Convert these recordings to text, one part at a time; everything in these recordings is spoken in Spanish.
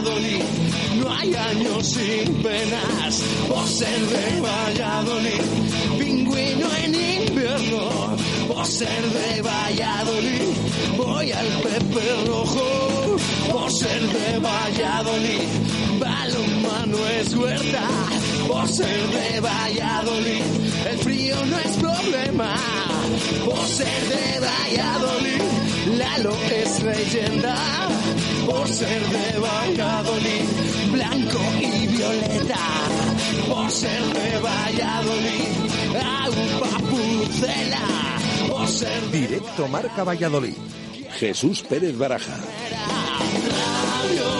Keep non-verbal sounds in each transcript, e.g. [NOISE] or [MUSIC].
Valladolid. No hay años sin penas por ser de Valladolid. Pingüino en invierno por ser de Valladolid. Voy al Pepe Rojo por ser de Valladolid. Balonmano es huerta por ser de Valladolid. El frío no es problema por ser de Valladolid. Lalo es leyenda por ser de Valladolid. Blanco y violeta por ser de Valladolid. Agua papucela por ser de Directo Marca Valladolid. Jesús Pérez Baraja. Radio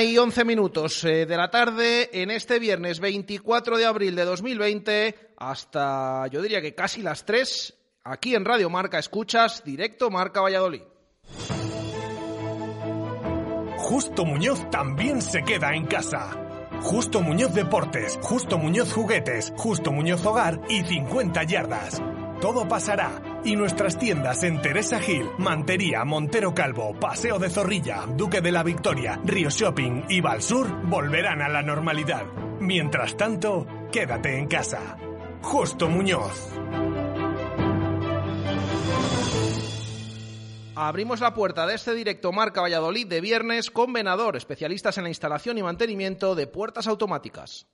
Y once minutos eh, de la tarde en este viernes 24 de abril de 2020 hasta, yo diría que casi las 3, aquí en Radio Marca escuchas directo Marca Valladolid. Justo Muñoz también se queda en casa. Justo Muñoz Deportes, Justo Muñoz Juguetes, Justo Muñoz Hogar y 50 yardas. Todo pasará y nuestras tiendas en Teresa Gil, Mantería, Montero Calvo, Paseo de Zorrilla, Duque de la Victoria, Río Shopping y Valsur volverán a la normalidad. Mientras tanto, quédate en casa. Justo Muñoz. Abrimos la puerta de este directo Marca Valladolid de viernes con Venador, especialistas en la instalación y mantenimiento de puertas automáticas.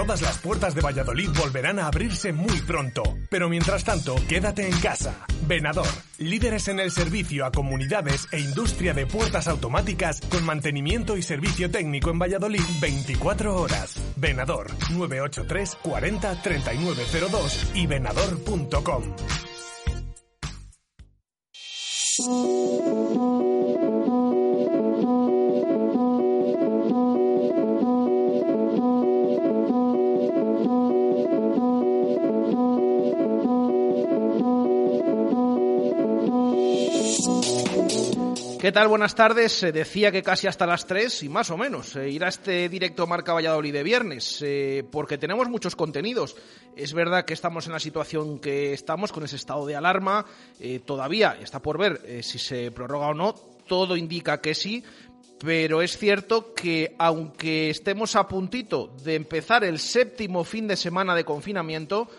Todas las puertas de Valladolid volverán a abrirse muy pronto, pero mientras tanto, quédate en casa. Venador, líderes en el servicio a comunidades e industria de puertas automáticas con mantenimiento y servicio técnico en Valladolid 24 horas. Venador 983 40 3902 y venador.com. ¿Qué tal? Buenas tardes. Se decía que casi hasta las 3 y más o menos eh, irá este directo Marca Valladolid de viernes, eh, porque tenemos muchos contenidos. Es verdad que estamos en la situación que estamos, con ese estado de alarma. eh, todavía está por ver eh, si se prorroga o no. Todo indica que sí, pero es cierto que aunque estemos a puntito de empezar el séptimo fin de semana de confinamiento,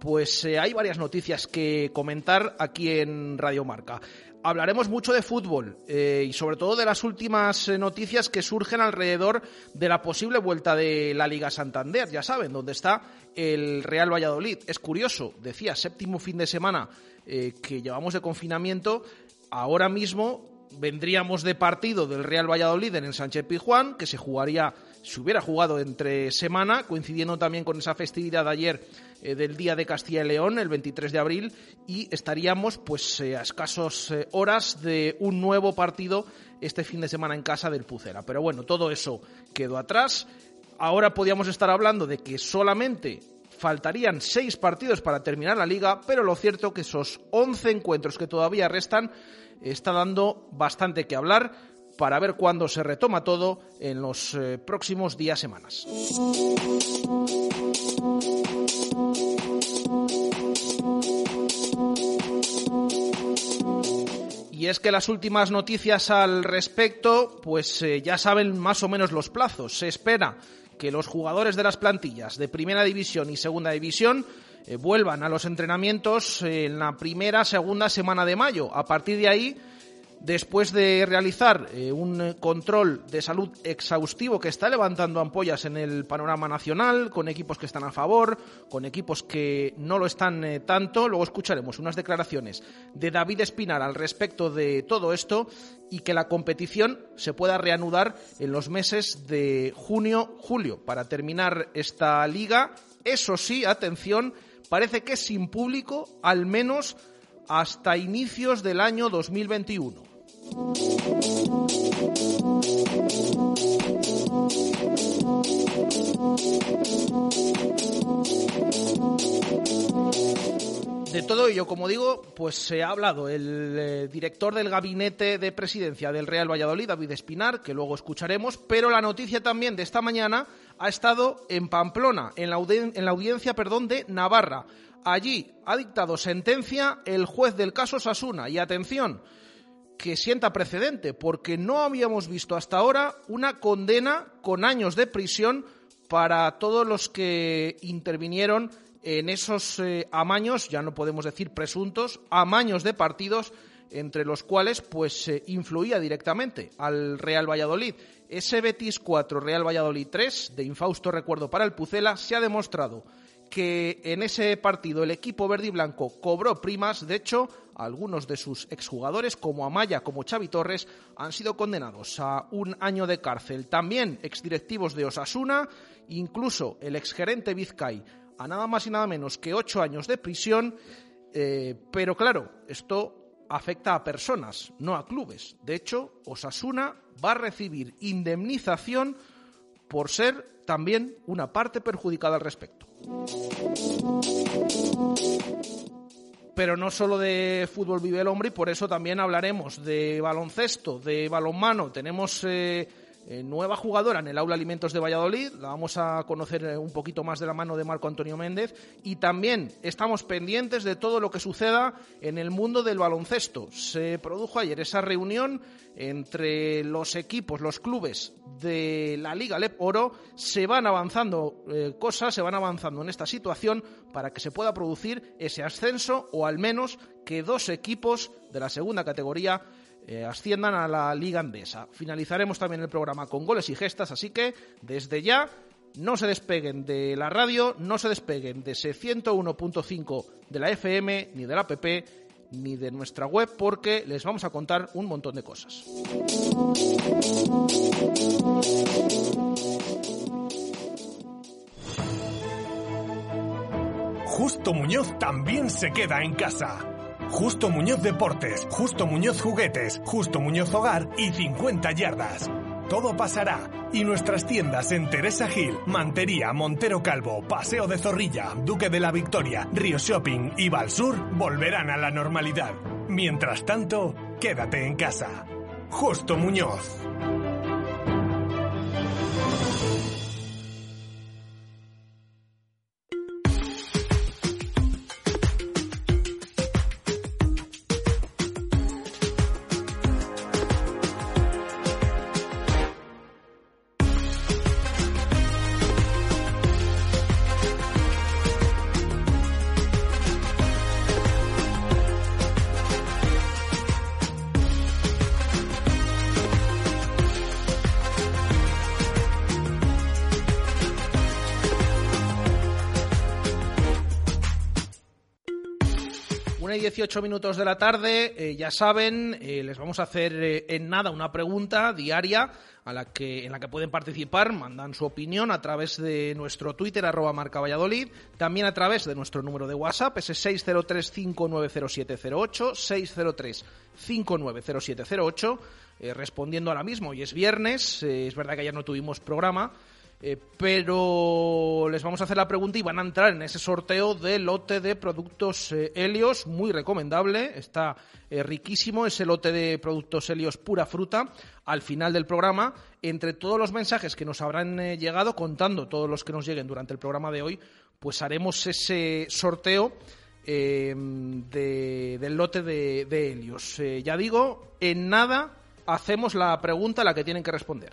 pues hay varias noticias que comentar aquí en Radio Marca. Hablaremos mucho de fútbol eh, y sobre todo de las últimas eh, noticias que surgen alrededor de la posible vuelta de la Liga Santander. Ya saben, dónde está el Real Valladolid. Es curioso, decía, séptimo fin de semana eh, que llevamos de confinamiento. Ahora mismo vendríamos de partido del Real Valladolid en el Sánchez Pizjuán, que se jugaría, se hubiera jugado entre semana, coincidiendo también con esa festividad de ayer eh, del Día de Castilla y León, el 23 de abril, y estaríamos pues eh, a escasos eh, horas de un nuevo partido este fin de semana en casa del Pucera. Pero bueno, todo eso quedó atrás. Ahora podíamos estar hablando de que solamente faltarían seis partidos para terminar la liga, pero lo cierto que esos 11 encuentros que todavía restan está dando bastante que hablar para ver cuándo se retoma todo en los próximos días, semanas. Y es que las últimas noticias al respecto, pues eh, ya saben más o menos los plazos. Se espera que los jugadores de las plantillas de Primera División y Segunda División eh, vuelvan a los entrenamientos en la primera, segunda semana de mayo. A partir de ahí, después de realizar eh, un control de salud exhaustivo que está levantando ampollas en el panorama nacional, con equipos que están a favor, con equipos que no lo están eh, tanto, luego escucharemos unas declaraciones de David Espinar al respecto de todo esto y que la competición se pueda reanudar en los meses de junio, julio, para terminar esta liga. Eso sí, atención, parece que sin público, al menos hasta inicios del año 2021. De todo ello, como digo, pues se ha hablado el eh, director del gabinete de presidencia del Real Valladolid, David Espinar, que luego escucharemos, pero la noticia también de esta mañana ha estado en Pamplona, en la, en la audiencia perdón, de Navarra. Allí ha dictado sentencia el juez del caso Sasuna. Y atención, que sienta precedente, porque no habíamos visto hasta ahora una condena con años de prisión para todos los que intervinieron en esos eh, amaños, ya no podemos decir presuntos, amaños de partidos entre los cuales pues se influía directamente al Real Valladolid. Ese Betis 4, Real Valladolid 3, de infausto recuerdo para el Pucela, se ha demostrado que en ese partido el equipo verde y blanco cobró primas. De hecho, algunos de sus exjugadores, como Amaya, como Xavi Torres, han sido condenados a un año de cárcel. También exdirectivos de Osasuna, incluso el exgerente Vizcay, a nada más y nada menos que ocho años de prisión. Eh, pero claro, esto afecta a personas, no a clubes. De hecho, Osasuna va a recibir indemnización por ser también una parte perjudicada al respecto. Pero no solo de fútbol vive el hombre y por eso también hablaremos de baloncesto, de balonmano. Tenemos eh, eh, nueva jugadora en el Aula Alimentos de Valladolid. La vamos a conocer eh, un poquito más de la mano de Marco Antonio Méndez. Y también estamos pendientes de todo lo que suceda en el mundo del baloncesto. Se produjo ayer esa reunión entre los equipos, los clubes de la Liga Lep Oro. Se van avanzando eh, cosas, se van avanzando en esta situación para que se pueda producir ese ascenso o al menos que dos equipos de la segunda categoría eh, asciendan a la Liga Andesa. Finalizaremos también el programa con goles y gestas, así que desde ya no se despeguen de la radio, no se despeguen de ese 101.5 de la FM, ni de la app, ni de nuestra web, porque les vamos a contar un montón de cosas. Justo Muñoz también se queda en casa Justo Muñoz Deportes, Justo Muñoz Juguetes, Justo Muñoz Hogar y 50 yardas. Todo pasará y nuestras tiendas en Teresa Gil, Mantería, Montero Calvo, Paseo de Zorrilla, Duque de la Victoria, Río Shopping y Valsur volverán a la normalidad. Mientras tanto, quédate en casa. Justo Muñoz. 18 minutos de la tarde, eh, ya saben, eh, les vamos a hacer eh, en nada una pregunta diaria a la que, en la que pueden participar, mandan su opinión a través de nuestro Twitter, arroba marca Valladolid, también a través de nuestro número de WhatsApp, ese 603-590708, 603-590708, respondiendo ahora mismo, y es viernes, es verdad que ayer no tuvimos programa, eh, pero les vamos a hacer la pregunta y van a entrar en ese sorteo de lote de productos eh, Helios, muy recomendable, está eh, riquísimo ese lote de productos Helios pura fruta al final del programa. Entre todos los mensajes que nos habrán llegado, contando todos los que nos lleguen durante el programa de hoy, pues haremos ese sorteo. del lote de, de Helios. ya digo, en nada hacemos la pregunta a la que tienen que responder.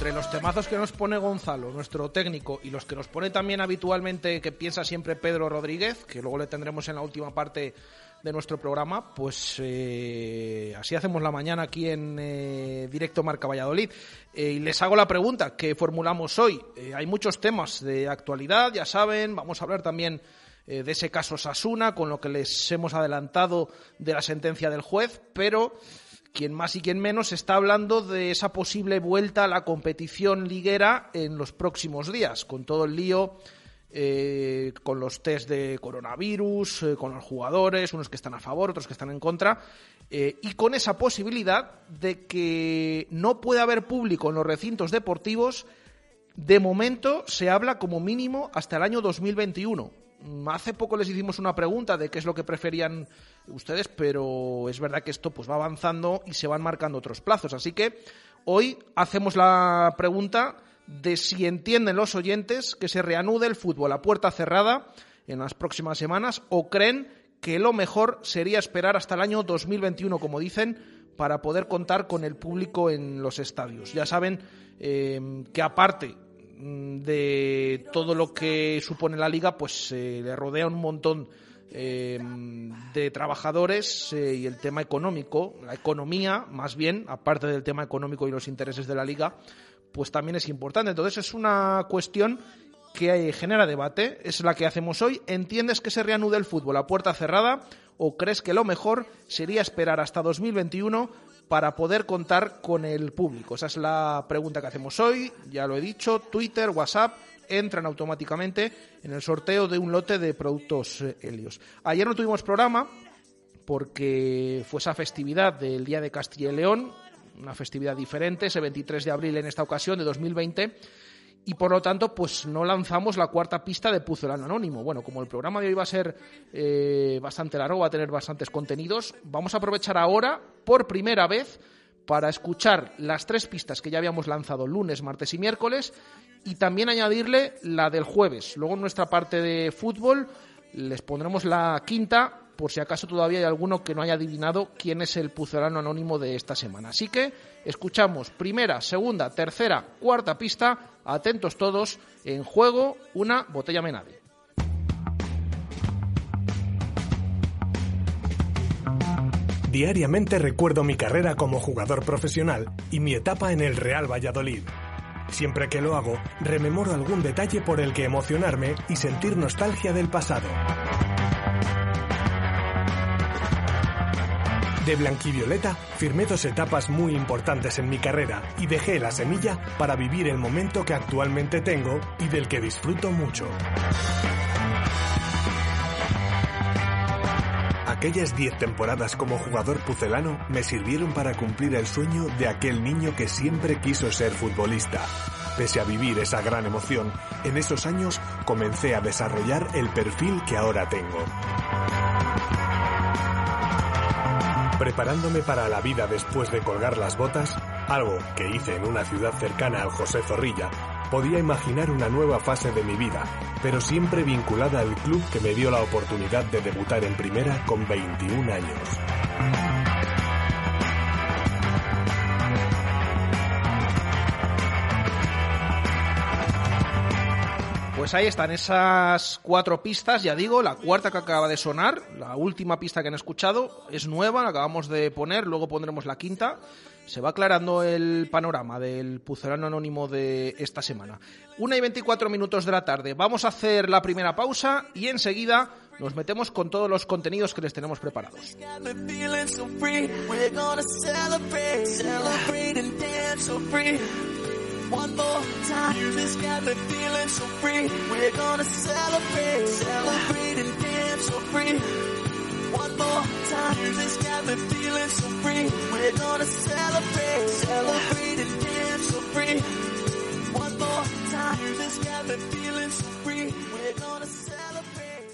Entre los temazos que nos pone Gonzalo, nuestro técnico, y los que nos pone también habitualmente, que piensa siempre Pedro Rodríguez, que luego le tendremos en la última parte de nuestro programa, pues eh, así hacemos la mañana aquí en eh, directo Marca Valladolid. Eh, y les hago la pregunta que formulamos hoy. hay muchos temas de actualidad, ya saben, vamos a hablar también de ese caso Sasuna, con lo que les hemos adelantado de la sentencia del juez, pero quien más y quien menos está hablando de esa posible vuelta a la competición liguera en los próximos días, con todo el lío, eh, con los test de coronavirus, eh, con los jugadores, unos que están a favor, otros que están en contra, eh, y con esa posibilidad de que no pueda haber público en los recintos deportivos. De momento se habla como mínimo hasta el año 2021 Mm, hace poco les hicimos una pregunta de qué es lo que preferían ustedes, pero es verdad que esto pues va avanzando y se van marcando otros plazos. Así que hoy hacemos la pregunta de si entienden los oyentes que se reanude el fútbol a puerta cerrada en las próximas semanas o creen que lo mejor sería esperar hasta el año 2021, como dicen, para poder contar con el público en los estadios. Ya saben eh, que aparte Mm, de todo lo que supone la liga, pues le rodea un montón eh, de trabajadores eh, y el tema económico, la economía, más bien, aparte del tema económico y los intereses de la liga, pues también es importante. Entonces es una cuestión que genera debate, es la que hacemos hoy. ¿Entiendes que se reanude el fútbol a puerta cerrada o crees que lo mejor sería esperar hasta 2021 para poder contar con el público? Esa es la pregunta que hacemos hoy. Ya lo he dicho, Twitter, WhatsApp entran automáticamente en el sorteo de un lote de productos eh, Helios. Ayer no tuvimos programa porque fue esa festividad del Día de Castilla y León, una festividad diferente, ese 23 de abril en esta ocasión de 2020 y por lo tanto pues no lanzamos la cuarta pista de Puzzle Anónimo. Bueno, como el programa de hoy va a ser eh, bastante largo, va a tener bastantes contenidos, vamos a aprovechar ahora por primera vez para escuchar las tres pistas que ya habíamos lanzado lunes, martes y miércoles y también añadirle la del jueves. Luego en nuestra parte de fútbol les pondremos la quinta por si acaso todavía hay alguno que no haya adivinado quién es el pucelano anónimo de esta semana. Así que escuchamos primera, segunda, tercera, cuarta pista. Atentos todos. En juego una botella Menade. Diariamente recuerdo mi carrera como jugador profesional y mi etapa en el Real Valladolid. Siempre que lo hago, rememoro algún detalle por el que emocionarme y sentir nostalgia del pasado. De blanquivioleta firmé dos etapas muy importantes en mi carrera y dejé la semilla para vivir el momento que actualmente tengo y del que disfruto mucho. Aquellas 10 temporadas como jugador pucelano me sirvieron para cumplir el sueño de aquel niño que siempre quiso ser futbolista. Pese a vivir esa gran emoción, en esos años comencé a desarrollar el perfil que ahora tengo. Preparándome para la vida después de colgar las botas, algo que hice en una ciudad cercana al José Zorrilla, podía imaginar una nueva fase de mi vida, pero siempre vinculada al club que me dio la oportunidad de debutar en primera con 21 años. Pues ahí están esas cuatro pistas, ya digo, la cuarta que acaba de sonar, la última pista que han escuchado, es nueva, la acabamos de poner, luego pondremos la quinta. Se va aclarando el panorama del pucelano anónimo de esta semana. Una y 24 minutos de la tarde. Vamos a hacer la primera pausa y enseguida nos metemos con todos los contenidos que les tenemos preparados. One more time, this got me feeling so free. We're gonna celebrate, celebrate and dance so free. One more time, this got me feeling so free. We're gonna celebrate, celebrate and dance so free. One more time, this got me feeling so free. We're gonna celebrate.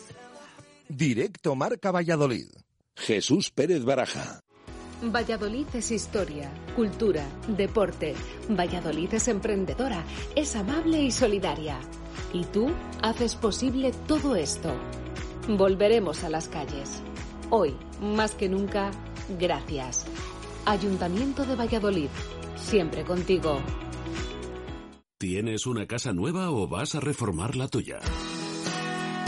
Directo Marca Valladolid. Jesús Pérez Baraja. Valladolid es historia, cultura, deporte. Valladolid es emprendedora, es amable y solidaria. Y tú haces posible todo esto. Volveremos a las calles. Hoy, más que nunca, gracias. Ayuntamiento de Valladolid, siempre contigo. ¿Tienes una casa nueva o vas a reformar la tuya?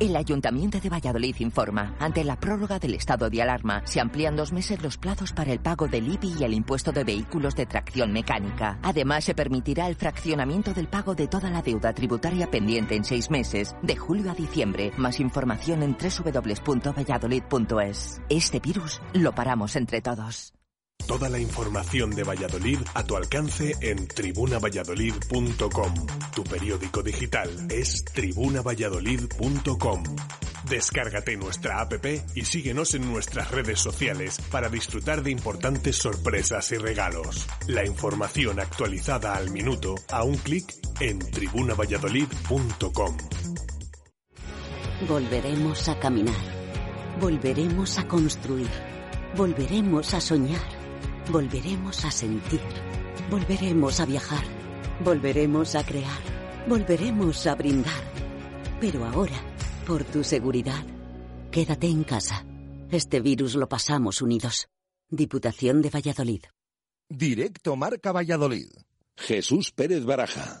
El Ayuntamiento de Valladolid informa, ante la prórroga del estado de alarma, se amplían dos meses los plazos para el pago del IBI y el impuesto de vehículos de tracción mecánica. Además, se permitirá el fraccionamiento del pago de toda la deuda tributaria pendiente en seis meses, de julio a diciembre. Más información en www.valladolid.es. Este virus lo paramos entre todos. Toda la información de Valladolid a tu alcance en tribunavalladolid.com. Tu periódico digital es tribunavalladolid.com. Descárgate nuestra app y síguenos en nuestras redes sociales para disfrutar de importantes sorpresas y regalos. La información actualizada al minuto a un clic en tribunavalladolid.com. Volveremos a caminar. Volveremos a construir. Volveremos a soñar. Volveremos a sentir. Volveremos a viajar. Volveremos a crear. Volveremos a brindar. Pero ahora, por tu seguridad, quédate en casa. Este virus lo pasamos unidos. Diputación de Valladolid. Directo Marca Valladolid. Jesús Pérez Baraja.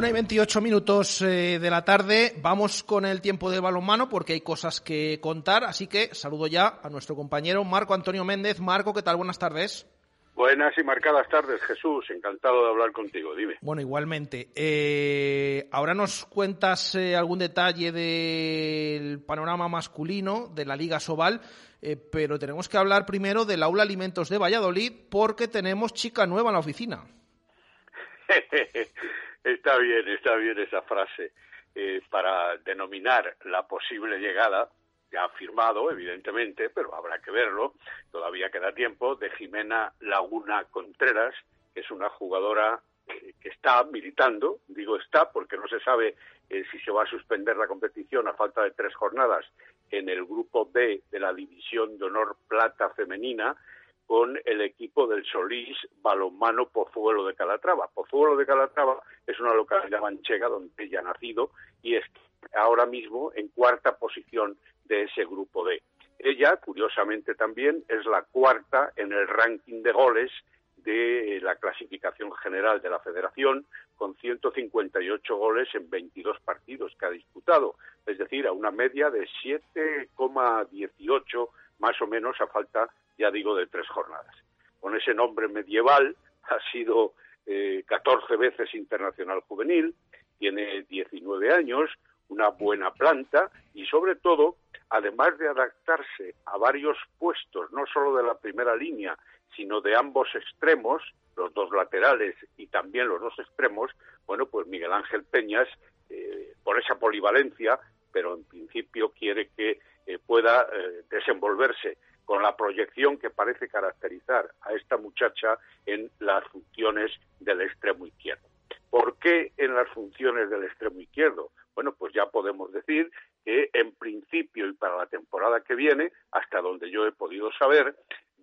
Una y 28 minutos eh, de la tarde. Vamos con el tiempo del balonmano porque hay cosas que contar. Así que saludo ya a nuestro compañero Marco Antonio Méndez. Marco, ¿qué tal? Buenas tardes. Buenas y marcadas tardes, Jesús. Encantado de hablar contigo. Dime. Bueno, igualmente. Eh, ahora nos cuentas eh, algún detalle del panorama masculino de la Liga Sobal, eh, pero tenemos que hablar primero del Aula Alimentos de Valladolid porque tenemos chica nueva en la oficina. [LAUGHS] está bien, está bien esa frase. Eh, para denominar la posible llegada, ya firmado, evidentemente, pero habrá que verlo, todavía queda tiempo, de Jimena Laguna Contreras, que es una jugadora que, que está militando, digo está porque no se sabe eh, si se va a suspender la competición a falta de tres jornadas en el grupo B de la División de Honor Plata Femenina, con el equipo del Solís Balonmano Pozuelo de Calatrava. Pozuelo de Calatrava es una localidad manchega donde ella ha nacido y es ahora mismo en cuarta posición de ese grupo D. Ella, curiosamente también, es la cuarta en el ranking de goles de la clasificación general de la federación, con 158 goles en 22 partidos que ha disputado, es decir, a una media de 7,18 más o menos a falta ya digo, de tres jornadas. Con ese nombre medieval ha sido eh, 14 veces internacional juvenil, tiene 19 años, una buena planta y sobre todo, además de adaptarse a varios puestos, no solo de la primera línea, sino de ambos extremos, los dos laterales y también los dos extremos, bueno, pues Miguel Ángel Peñas, eh, por esa polivalencia, pero en principio quiere que eh, pueda eh, desenvolverse con la proyección que parece caracterizar a esta muchacha en las funciones del extremo izquierdo. ¿Por qué en las funciones del extremo izquierdo? Bueno, pues ya podemos decir que en principio y para la temporada que viene, hasta donde yo he podido saber,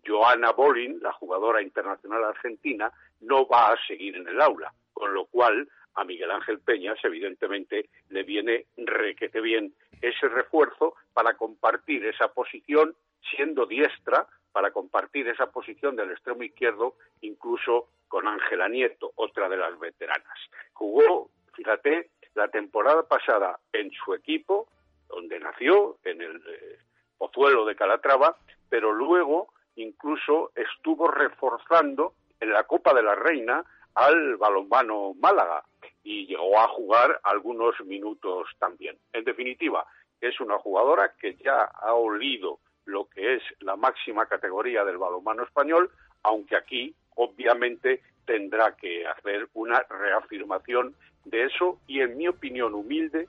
Joana Bolin, la jugadora internacional argentina, no va a seguir en el aula, con lo cual a Miguel Ángel Peñas, evidentemente, le viene requete bien ese refuerzo para compartir esa posición siendo diestra para compartir esa posición del extremo izquierdo, incluso con Ángela Nieto, otra de las veteranas. Jugó, fíjate, la temporada pasada en su equipo, donde nació, en el eh, Pozuelo de Calatrava, pero luego incluso estuvo reforzando en la Copa de la Reina al balonmano Málaga y llegó a jugar algunos minutos también. En definitiva, es una jugadora que ya ha olido lo que es la máxima categoría del balonmano español, aunque aquí obviamente tendrá que hacer una reafirmación de eso y en mi opinión humilde,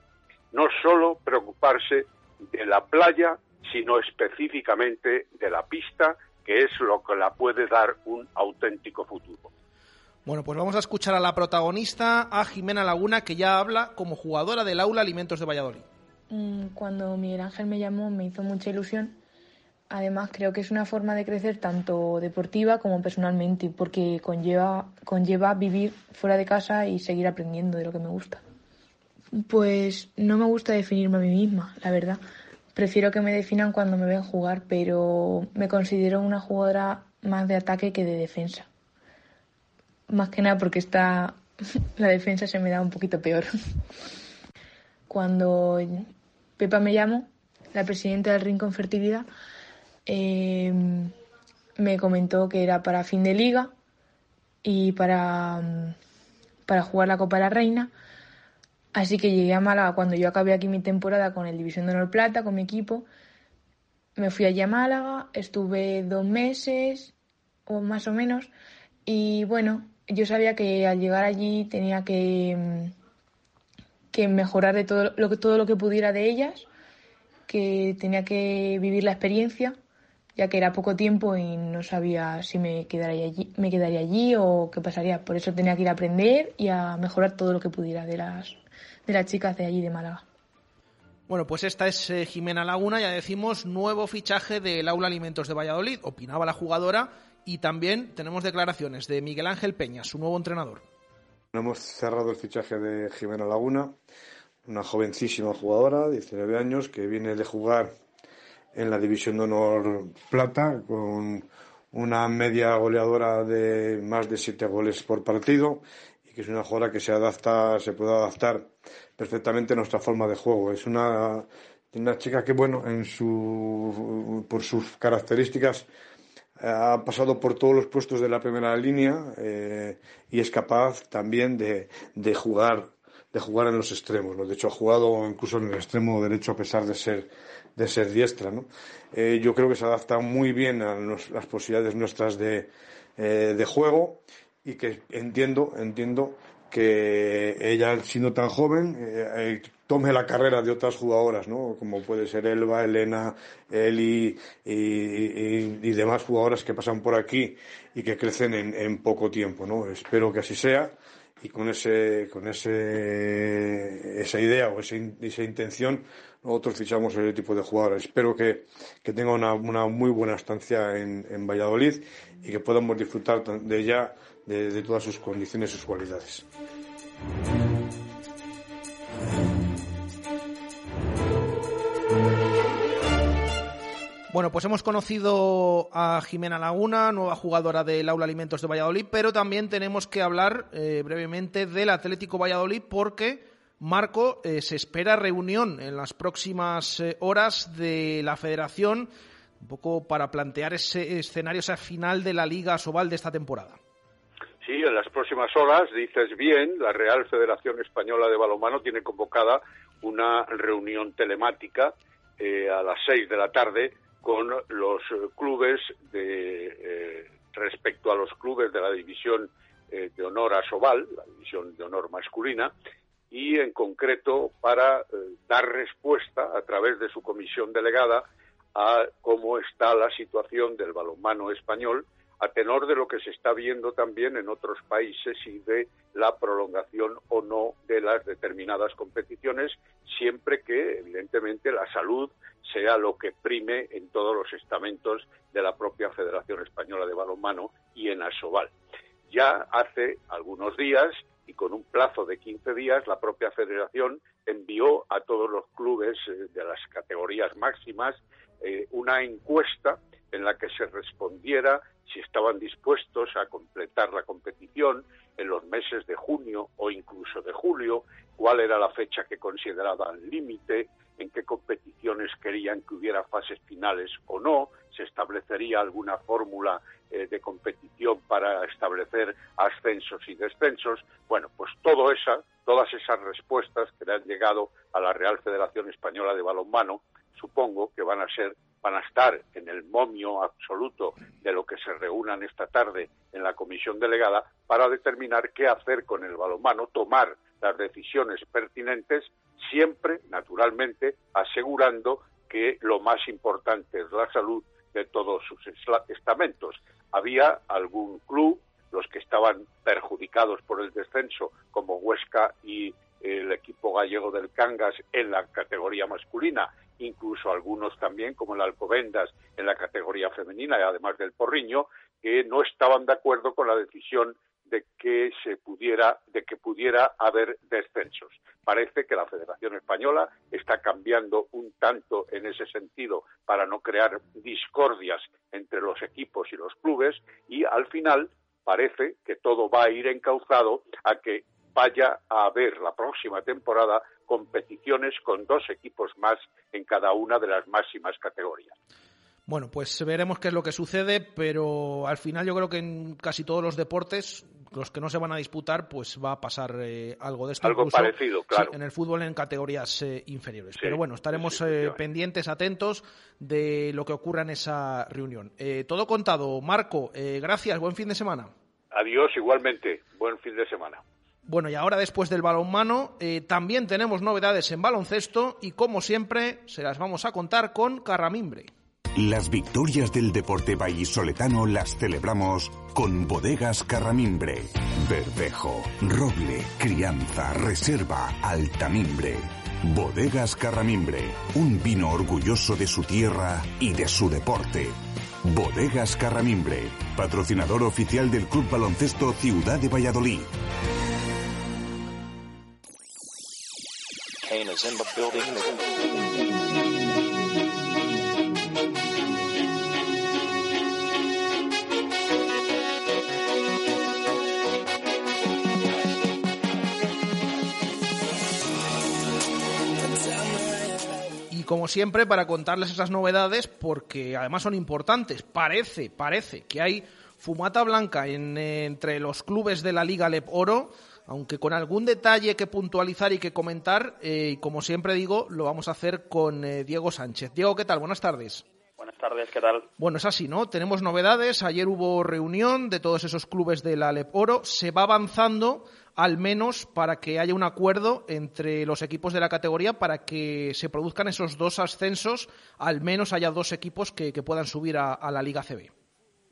no solo preocuparse de la playa, sino específicamente de la pista, que es lo que la puede dar un auténtico futuro. Bueno, pues vamos a escuchar a la protagonista, a Jimena Laguna, que ya habla como jugadora del aula Alimentos de Valladolid. Mm, cuando Miguel Ángel me llamó me hizo mucha ilusión Además, creo que es una forma de crecer tanto deportiva como personalmente, porque conlleva, conlleva vivir fuera de casa y seguir aprendiendo de lo que me gusta. Pues no me gusta definirme a mí misma, la verdad. Prefiero que me definan cuando me ven jugar, pero me considero una jugadora más de ataque que de defensa. Más que nada porque está [LAUGHS] la defensa se me da un poquito peor. Cuando Pepa me llamo, la presidenta del Rincón Fertilidad, eh, me comentó que era para fin de liga y para, para jugar la Copa de la Reina. Así que llegué a Málaga cuando yo acabé aquí mi temporada con el División de Honor Plata, con mi equipo. Me fui allí a Málaga, estuve dos meses o más o menos. Y bueno, yo sabía que al llegar allí tenía que, que mejorar de todo lo, todo lo que pudiera de ellas, que tenía que vivir la experiencia ya que era poco tiempo y no sabía si me quedaría allí, me quedaría allí o qué pasaría. Por eso tenía que ir a aprender y a mejorar todo lo que pudiera de las, de las chicas de allí de Málaga. Bueno, pues esta es eh, Jimena Laguna, ya decimos, nuevo fichaje del Aula Alimentos de Valladolid, opinaba la jugadora, y también tenemos declaraciones de Miguel Ángel Peña, su nuevo entrenador. Hemos cerrado el fichaje de Jimena Laguna, una jovencísima jugadora, 19 años, que viene de jugar en la División de Honor Plata, con una media goleadora de más de siete goles por partido y que es una jugadora que se adapta, se puede adaptar perfectamente a nuestra forma de juego. Es una, una chica que, bueno, en su, por sus características ha pasado por todos los puestos de la primera línea eh, y es capaz también de, de, jugar de jugar en los extremos. De hecho, ha jugado incluso en el extremo derecho a pesar de ser de ser diestra. ¿no? Eh, yo creo que se adapta muy bien a las posibilidades nuestras de, eh, de juego y que entiendo, entiendo que ella, siendo tan joven, eh, tome la carrera de otras jugadoras, ¿no? Como puede ser Elba, Elena, Eli y, demás jugadoras que pasan por aquí y que crecen en, poco tiempo, ¿no? Espero que así sea y con ese, con ese, esa idea o esa, esa intención nosotros fichamos ese tipo de jugadores. Espero que, que tenga una, una, muy buena estancia en, en, Valladolid y que podamos disfrutar de ella, de, de todas sus condiciones y sus cualidades. Bueno, pues hemos conocido a Jimena Laguna, nueva jugadora del Aula Alimentos de Valladolid, pero también tenemos que hablar eh, brevemente del Atlético Valladolid porque Marco, eh, se espera reunión en las próximas eh, horas de la federación, un poco para plantear ese escenario, esa final de la Liga Sobal de esta temporada. Sí, en las próximas horas, dices bien, la Real Federación Española de Balonmano tiene convocada una reunión telemática eh, a las seis de la tarde con los clubes de respecto a los clubes de la división de honor a Sobal, la división de honor masculina, y en concreto para eh, dar respuesta a través de su comisión delegada a cómo está la situación del balonmano español a tenor de lo que se está viendo también en otros países y de la prolongación o no de las determinadas competiciones, siempre que, evidentemente, la salud sea lo que prime en todos los estamentos de la propia Federación Española de Balonmano y en Asobal. Ya hace algunos días y con un plazo de 15 días la propia federación envió a todos los clubes eh, de las categorías máximas eh, una encuesta en la que se respondiera si estaban dispuestos a completar la competición en los meses de junio o incluso de julio, cuál era la fecha que consideraban límite, en qué competiciones querían que hubiera fases finales o no, se establecería alguna fórmula eh, de competición para establecer ascensos y descensos. Bueno, pues todo esa, todas esas respuestas que le han llegado a la Real Federación Española de Balonmano, supongo que van a ser van a estar en el momio absoluto de lo que se reúnan esta tarde en la comisión delegada para determinar qué hacer con el balonmano, tomar las decisiones pertinentes, siempre, naturalmente, asegurando que lo más importante es la salud de todos sus estamentos. Había algún club, los que estaban perjudicados por el descenso, como Huesca y el equipo gallego del Cangas en la categoría masculina, incluso algunos también, como el Alcobendas, en la categoría femenina, además del Porriño, que no estaban de acuerdo con la decisión de que se pudiera, de que pudiera haber descensos. Parece que la Federación Española está cambiando un tanto en ese sentido para no crear discordias entre los equipos y los clubes y al final parece que todo va a ir encauzado a que vaya a haber la próxima temporada competiciones con dos equipos más en cada una de las máximas categorías. Bueno, pues veremos qué es lo que sucede, pero al final yo creo que en casi todos los deportes, los que no se van a disputar, pues va a pasar eh, algo de esto. Algo parecido, claro. en el fútbol en categorías eh, inferiores. pero bueno, estaremos eh, pendientes, atentos de lo que ocurra en esa reunión. todo contado. Marco, gracias, buen fin de semana. Adiós, igualmente. Buen fin de semana. Bueno, y ahora después del balonmano, también tenemos novedades en baloncesto y como siempre se las vamos a contar con Carramimbre. Las victorias del deporte vallisoletano las celebramos con bodegas Carramimbre. Verdejo, Roble, Crianza, Reserva, Altamimbre. Bodegas Carramimbre, un vino orgulloso de su tierra y de su deporte. Bodegas Carramimbre, patrocinador oficial del Club Baloncesto Ciudad de Valladolid. Kane como siempre, para contarles esas novedades, porque además son importantes. Parece, parece que hay fumata blanca entre los clubes de la Liga Lep Oro aunque con algún detalle que puntualizar y que comentar, eh, y como siempre digo, lo vamos a hacer con eh, Diego Sánchez. Diego, ¿qué tal? Buenas tardes. Buenas tardes, ¿qué tal? Bueno, es así, ¿no? Tenemos novedades. Ayer hubo reunión de todos esos clubes de la Lep Oro. Se va avanzando al menos para que haya un acuerdo entre los equipos de la categoría para que se produzcan esos dos ascensos, al menos haya dos equipos que, puedan subir a, la Liga CB.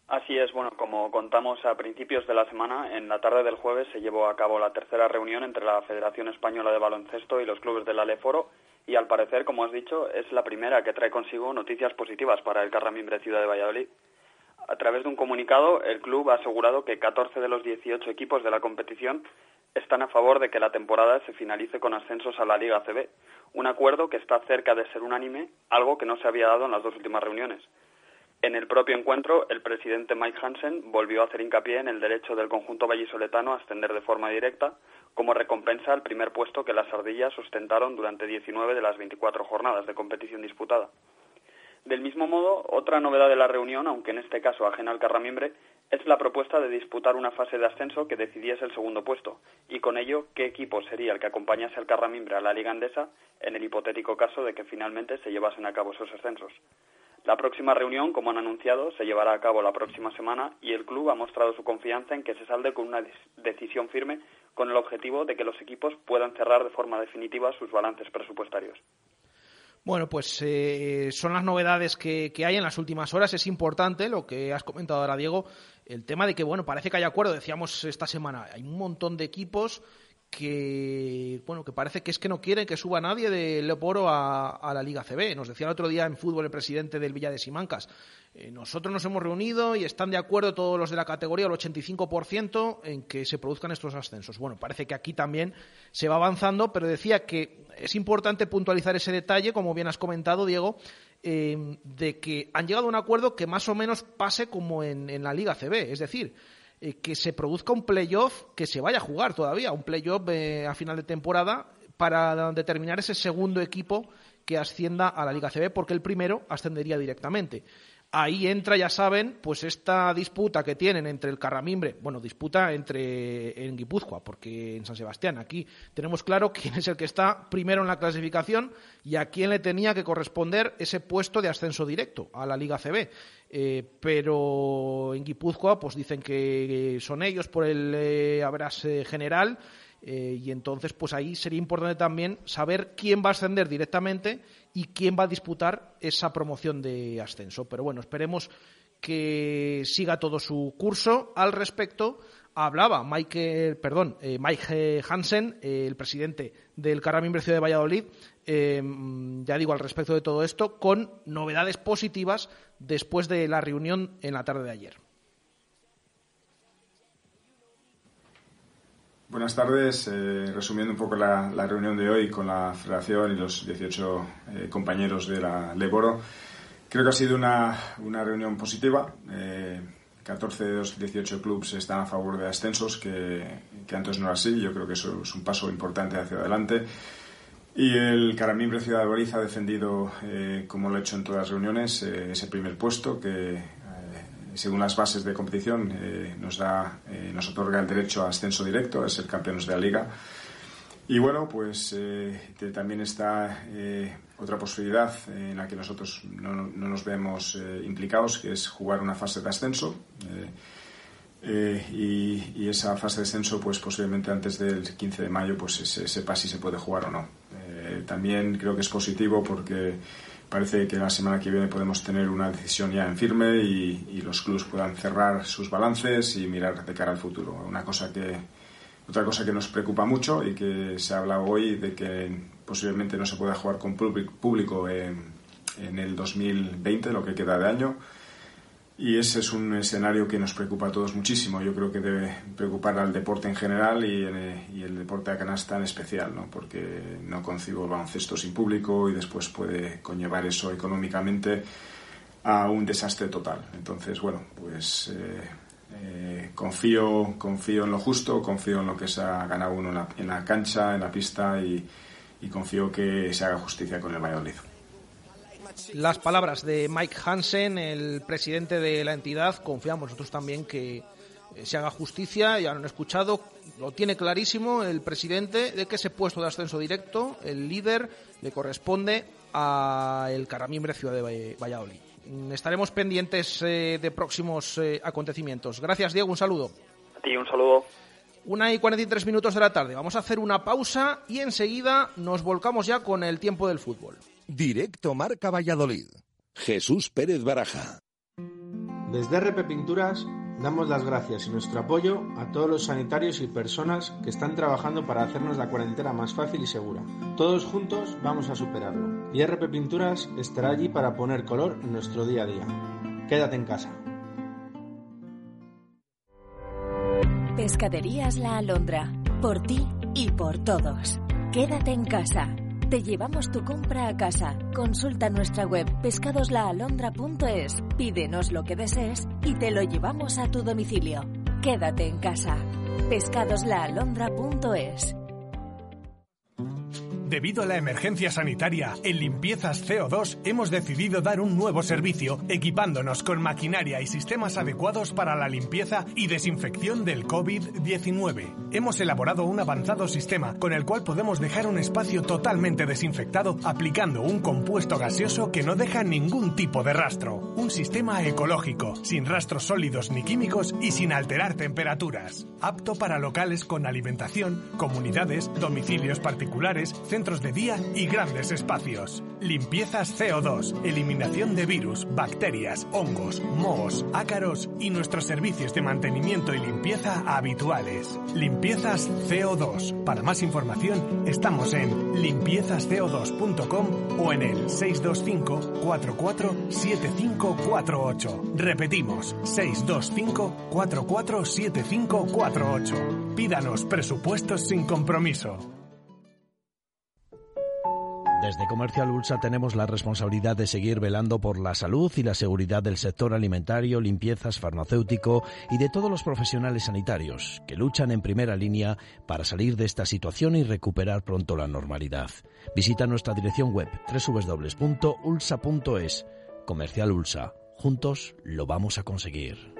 Así es, bueno, como contamos a principios de la semana, en la tarde del jueves se llevó a cabo la tercera reunión entre la Federación Española de Baloncesto y los clubes de la Leforo y al parecer, como has dicho, es la primera que trae consigo noticias positivas para el Carramimbre Ciudad de Valladolid. A través de un comunicado, el club ha asegurado que 14 de los 18 equipos de la competición están a favor de que la temporada se finalice con ascensos a la Liga CB, un acuerdo que está cerca de ser unánime, algo que no se había dado en las dos últimas reuniones. En el propio encuentro, el presidente Mike Hansen volvió a hacer hincapié en el derecho del conjunto vallisoletano a ascender de forma directa, como recompensa al primer puesto que las ardillas sustentaron durante 19 de las 24 jornadas de competición disputada. Del mismo modo, otra novedad de la reunión, aunque en este caso ajena al Carramimbre, es la propuesta de disputar una fase de ascenso que decidiese el segundo puesto, y con ello qué equipo sería el que acompañase al Carramimbre a la Liga Andesa en el hipotético caso de que finalmente se llevasen a cabo esos ascensos. La próxima reunión, como han anunciado, se llevará a cabo la próxima semana y el club ha mostrado su confianza en que se salde con una decisión firme con el objetivo de que los equipos puedan cerrar de forma definitiva sus balances presupuestarios. Bueno, pues eh, son las novedades que, hay en las últimas horas. Es importante lo que has comentado ahora, Diego, el tema de que, bueno, parece que hay acuerdo, decíamos esta semana, hay un montón de equipos que bueno que parece que es que no quieren que suba nadie de Leoporo a, a, la Liga CB. Nos decía el otro día en fútbol el presidente del Villa de Simancas. Eh, nosotros nos hemos reunido y están de acuerdo todos los de la categoría, el 85%, en que se produzcan estos ascensos. Bueno, parece que aquí también se va avanzando, pero decía que es importante puntualizar ese detalle, como bien has comentado, Diego, eh, de que han llegado a un acuerdo que más o menos pase como en, en la Liga CB. Es decir, eh, que se produzca un playoff que se vaya a jugar todavía, un playoff eh, a final de temporada para determinar ese segundo equipo que ascienda a la Liga CB, porque el primero ascendería directamente. Ahí entra, ya saben, pues esta disputa que tienen entre el Carramimbre, bueno, disputa entre en Guipúzcoa, porque en San Sebastián aquí tenemos claro quién es el que está primero en la clasificación y a quién le tenía que corresponder ese puesto de ascenso directo a la Liga CB. Eh, pero en Guipúzcoa, pues dicen que son ellos por el eh, general. Eh, y entonces, pues ahí sería importante también saber quién va a ascender directamente y quién va a disputar esa promoción de ascenso. Pero bueno, esperemos que siga todo su curso. Al respecto, hablaba Michael, perdón, eh, Mike Hansen, el presidente del Carramimbre Ciudad de Valladolid, eh, ya digo, al respecto de todo esto, con novedades positivas después de la reunión en la tarde de ayer. Buenas tardes. Eh, resumiendo un poco la, reunión de hoy con la Federación y los 18 eh, compañeros de la Leboro, creo que ha sido una, reunión positiva. 14 eh, de los 18 clubes están a favor de ascensos, que, antes no era así. Yo creo que eso es un paso importante hacia adelante. Y el Caramimbre Ciudad de Boriz ha defendido, como lo ha hecho en todas las reuniones, ese primer puesto que según las bases de competición, eh, nos, da, eh, nos otorga el derecho a ascenso directo, a ser campeones de la liga. Y bueno, pues eh, también está otra posibilidad en la que nosotros no, no nos vemos implicados, que es jugar una fase de ascenso. Y, y, esa fase de ascenso, pues posiblemente antes del 15 de mayo, pues se sepa si se puede jugar o no. también creo que es positivo porque parece que la semana que viene podemos tener una decisión ya en firme y, los clubes puedan cerrar sus balances y mirar de cara al futuro. Una cosa que, otra cosa que nos preocupa mucho y que se habla hoy de que posiblemente no se pueda jugar con público en, en el 2020, lo que queda de año y ese es un escenario que nos preocupa a todos muchísimo. Yo creo que debe preocupar al deporte en general y, el deporte de canasta en especial, ¿no? porque no concibo el baloncesto sin público y después puede conllevar eso económicamente a un desastre total. Entonces, bueno, pues eh, eh, confío, confío en lo justo, confío en lo que se ha ganado uno en la, cancha, en la pista y, y confío que se haga justicia con el Valladolid. Las palabras de Mike Hansen, el presidente de la entidad. Confiamos nosotros también que eh, se haga justicia, ya lo han escuchado, lo tiene clarísimo el presidente de que ese puesto de ascenso directo, el líder, le corresponde a el Caramimbre Ciudad de Valladolid. Estaremos pendientes eh, de próximos eh, acontecimientos. Gracias, Diego. Un saludo. A ti, un saludo. Una y 43 minutos de la tarde. Vamos a hacer una pausa y enseguida nos volcamos ya con el tiempo del fútbol. Directo Marca Valladolid. Jesús Pérez Baraja. Desde RP Pinturas damos las gracias y nuestro apoyo a todos los sanitarios y personas que están trabajando para hacernos la cuarentena más fácil y segura. Todos juntos vamos a superarlo. Y RP Pinturas estará allí para poner color en nuestro día a día. Quédate en casa. Pescaderías La Alondra. Por ti y por todos. Quédate en casa. Te llevamos tu compra a casa. Consulta nuestra web pescadoslaalondra.es, pídenos lo que desees y te lo llevamos a tu domicilio. Quédate en casa. pescadoslaalondra.es. Debido a la emergencia sanitaria, en Limpiezas CO2 hemos decidido dar un nuevo servicio equipándonos con maquinaria y sistemas adecuados para la limpieza y desinfección del COVID-19. Hemos elaborado un avanzado sistema con el cual podemos dejar un espacio totalmente desinfectado aplicando un compuesto gaseoso que no deja ningún tipo de rastro. Un sistema ecológico, sin rastros sólidos ni químicos y sin alterar temperaturas. Apto para locales con alimentación, comunidades, domicilios particulares, centros de día y grandes espacios. Limpiezas CO2, eliminación de virus, bacterias, hongos, mohos, ácaros y nuestros servicios de mantenimiento y limpieza habituales. Limpiezas CO2. Para más información estamos en limpiezasco2.com o en el 625 44 7548. Repetimos, 625 44 7548. Pídanos presupuestos sin compromiso. Desde Comercial Ulsa tenemos la responsabilidad de seguir velando por la salud y la seguridad del sector alimentario, limpiezas, farmacéutico y de todos los profesionales sanitarios que luchan en primera línea para salir de esta situación y recuperar pronto la normalidad. Visita nuestra dirección web www.ulsa.es. Comercial Ulsa. Juntos lo vamos a conseguir.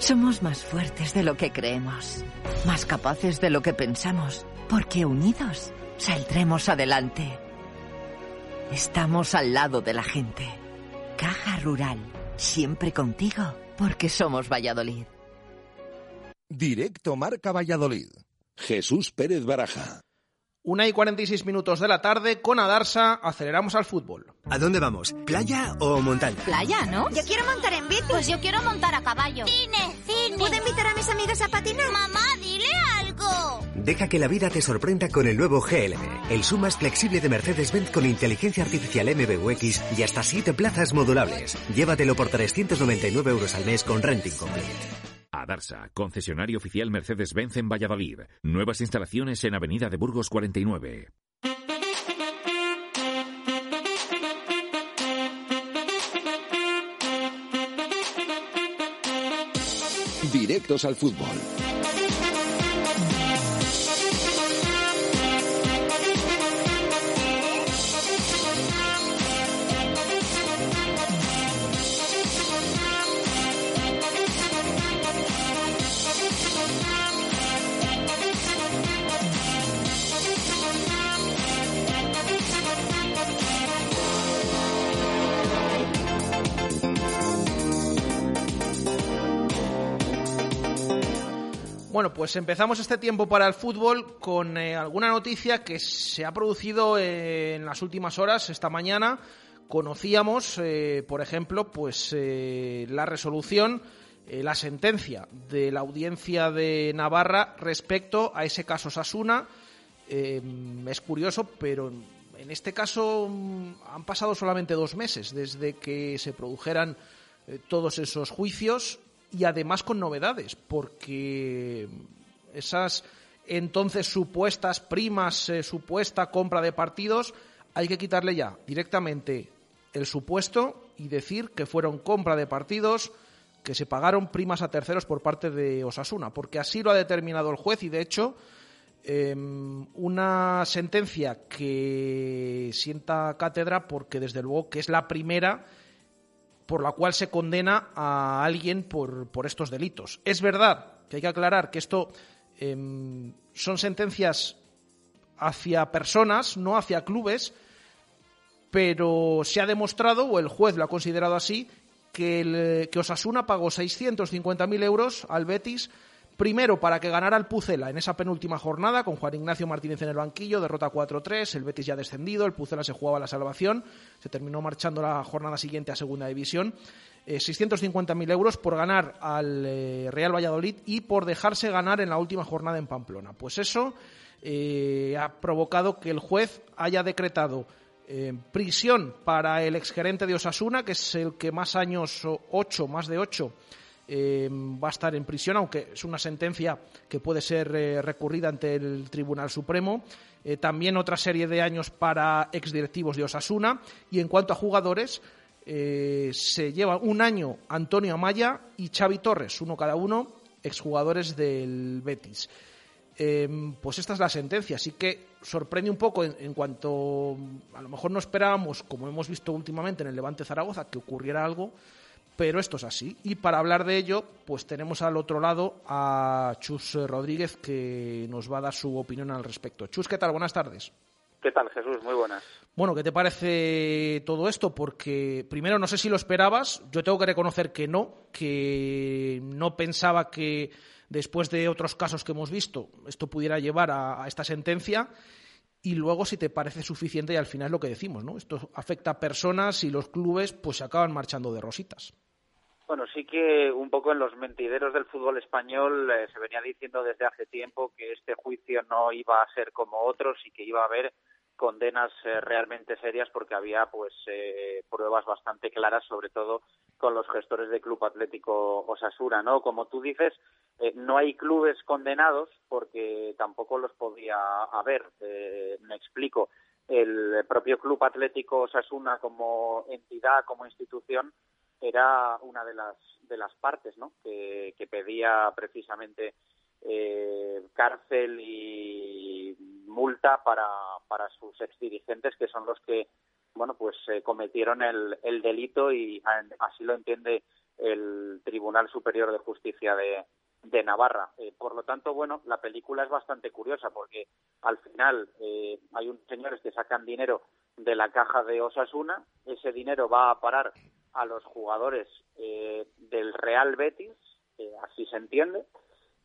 Somos más fuertes de lo que creemos, más capaces de lo que pensamos, porque unidos saldremos adelante. Estamos al lado de la gente. Caja Rural, siempre contigo, porque somos Valladolid. Directo Marca Valladolid. Jesús Pérez Baraja. Una y 46 minutos de la tarde, con Adarsa, aceleramos al fútbol. ¿A dónde vamos? ¿Playa o montaña? Playa, ¿no? Yo quiero montar en bici. Pues yo quiero montar a caballo. Cine, cine. ¿Puedo invitar a mis amigas a patinar? Mamá, dile algo. Deja que la vida te sorprenda con el nuevo GLM, el SUV más flexible de Mercedes-Benz con inteligencia artificial MBUX y hasta 7 plazas modulables. Llévatelo por 399 euros al mes con renting complete. Adarsa, concesionario oficial Mercedes-Benz en Valladolid. Nuevas instalaciones en Avenida de Burgos 49. Directos al fútbol. Bueno, pues empezamos este tiempo para el fútbol con eh, alguna noticia que se ha producido eh, en las últimas horas, esta mañana. Conocíamos, eh, por ejemplo, pues la resolución, la sentencia de la audiencia de Navarra respecto a ese caso Sasuna. es curioso, pero en este caso mm, han pasado solamente dos meses desde que se produjeran todos esos juicios y además con novedades, porque esas entonces supuestas primas, eh, supuesta compra de partidos, hay que quitarle ya directamente el supuesto y decir que fueron compra de partidos que se pagaron primas a terceros por parte de Osasuna, porque así lo ha determinado el juez y de hecho em, una sentencia que sienta cátedra porque desde luego que es la primera por la cual se condena a alguien por, por estos delitos. Es verdad que hay que aclarar que esto em, son sentencias hacia personas, no hacia clubes, pero se ha demostrado, o el juez lo ha considerado así, que, el, que Osasuna pagó 650.000 euros al Betis, primero para que ganara el Pucela en esa penúltima jornada, con Juan Ignacio Martínez en el banquillo, derrota 4-3, el Betis ya descendido, el Pucela se jugaba la salvación, se terminó marchando la jornada siguiente a Segunda División. 650.000 eh, euros por ganar al eh, Real Valladolid y por dejarse ganar en la última jornada en Pamplona. Pues eso eh, ha provocado que el juez haya decretado prisión para el exgerente de Osasuna, que es el que más años, ocho, más de ocho, va a estar en prisión, aunque es una sentencia que puede ser recurrida ante el Tribunal Supremo. también otra serie de años para exdirectivos de Osasuna. Y en cuanto a jugadores, eh, se lleva un año Antonio Amaya y Xavi Torres, uno cada uno, exjugadores del Betis. Em, pues esta es la sentencia, así que sorprende un poco en, cuanto a lo mejor no esperábamos, como hemos visto últimamente en el Levante Zaragoza, que ocurriera algo, pero esto es así. Y para hablar de ello, pues tenemos al otro lado a Chus Rodríguez que nos va a dar su opinión al respecto. Chus, ¿qué tal? Buenas tardes. ¿Qué tal, Jesús? Muy buenas. Bueno, ¿qué te parece todo esto? Porque primero no sé si lo esperabas, yo tengo que reconocer que no, que no pensaba que después de otros casos que hemos visto esto pudiera llevar a, esta sentencia y luego si te parece suficiente y al final lo que decimos, ¿no? Esto afecta a personas y los clubes pues se acaban marchando de rositas. Bueno, sí que un poco en los mentideros del fútbol español eh, se venía diciendo desde hace tiempo que este juicio no iba a ser como otros y que iba a haber condenas eh, realmente serias porque había pues eh, pruebas bastante claras sobre todo con los gestores del Club Atlético Osasura no como tú dices eh, no hay clubes condenados porque tampoco los podía haber me explico. El propio Club Atlético Osasuna como entidad como institución era una de las de las partes no que, que pedía precisamente cárcel y multa para, para sus exdirigentes, que son los que bueno pues eh, cometieron el, el delito y así lo entiende el Tribunal Superior de Justicia de, de Navarra. Eh, por lo tanto, bueno, la película es bastante curiosa porque al final eh, hay unos señores que sacan dinero de la caja de Osasuna, ese dinero va a parar a los jugadores del Real Betis, así se entiende,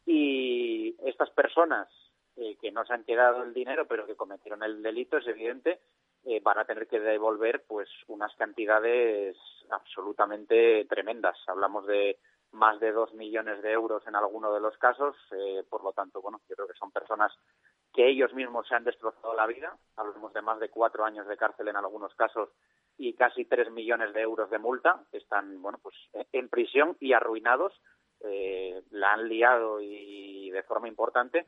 y estas personas eh, que no se han quedado el dinero, pero que cometieron el delito, es evidente, eh, van a tener que devolver pues unas cantidades absolutamente tremendas. Hablamos de más de dos millones de euros en alguno de los casos, eh, por lo tanto, bueno, yo creo que son personas que ellos mismos se han destrozado la vida. Hablamos de más de cuatro años de cárcel en algunos casos y casi tres millones de euros de multa. Están, bueno, pues en prisión y arruinados. la han liado y de forma importante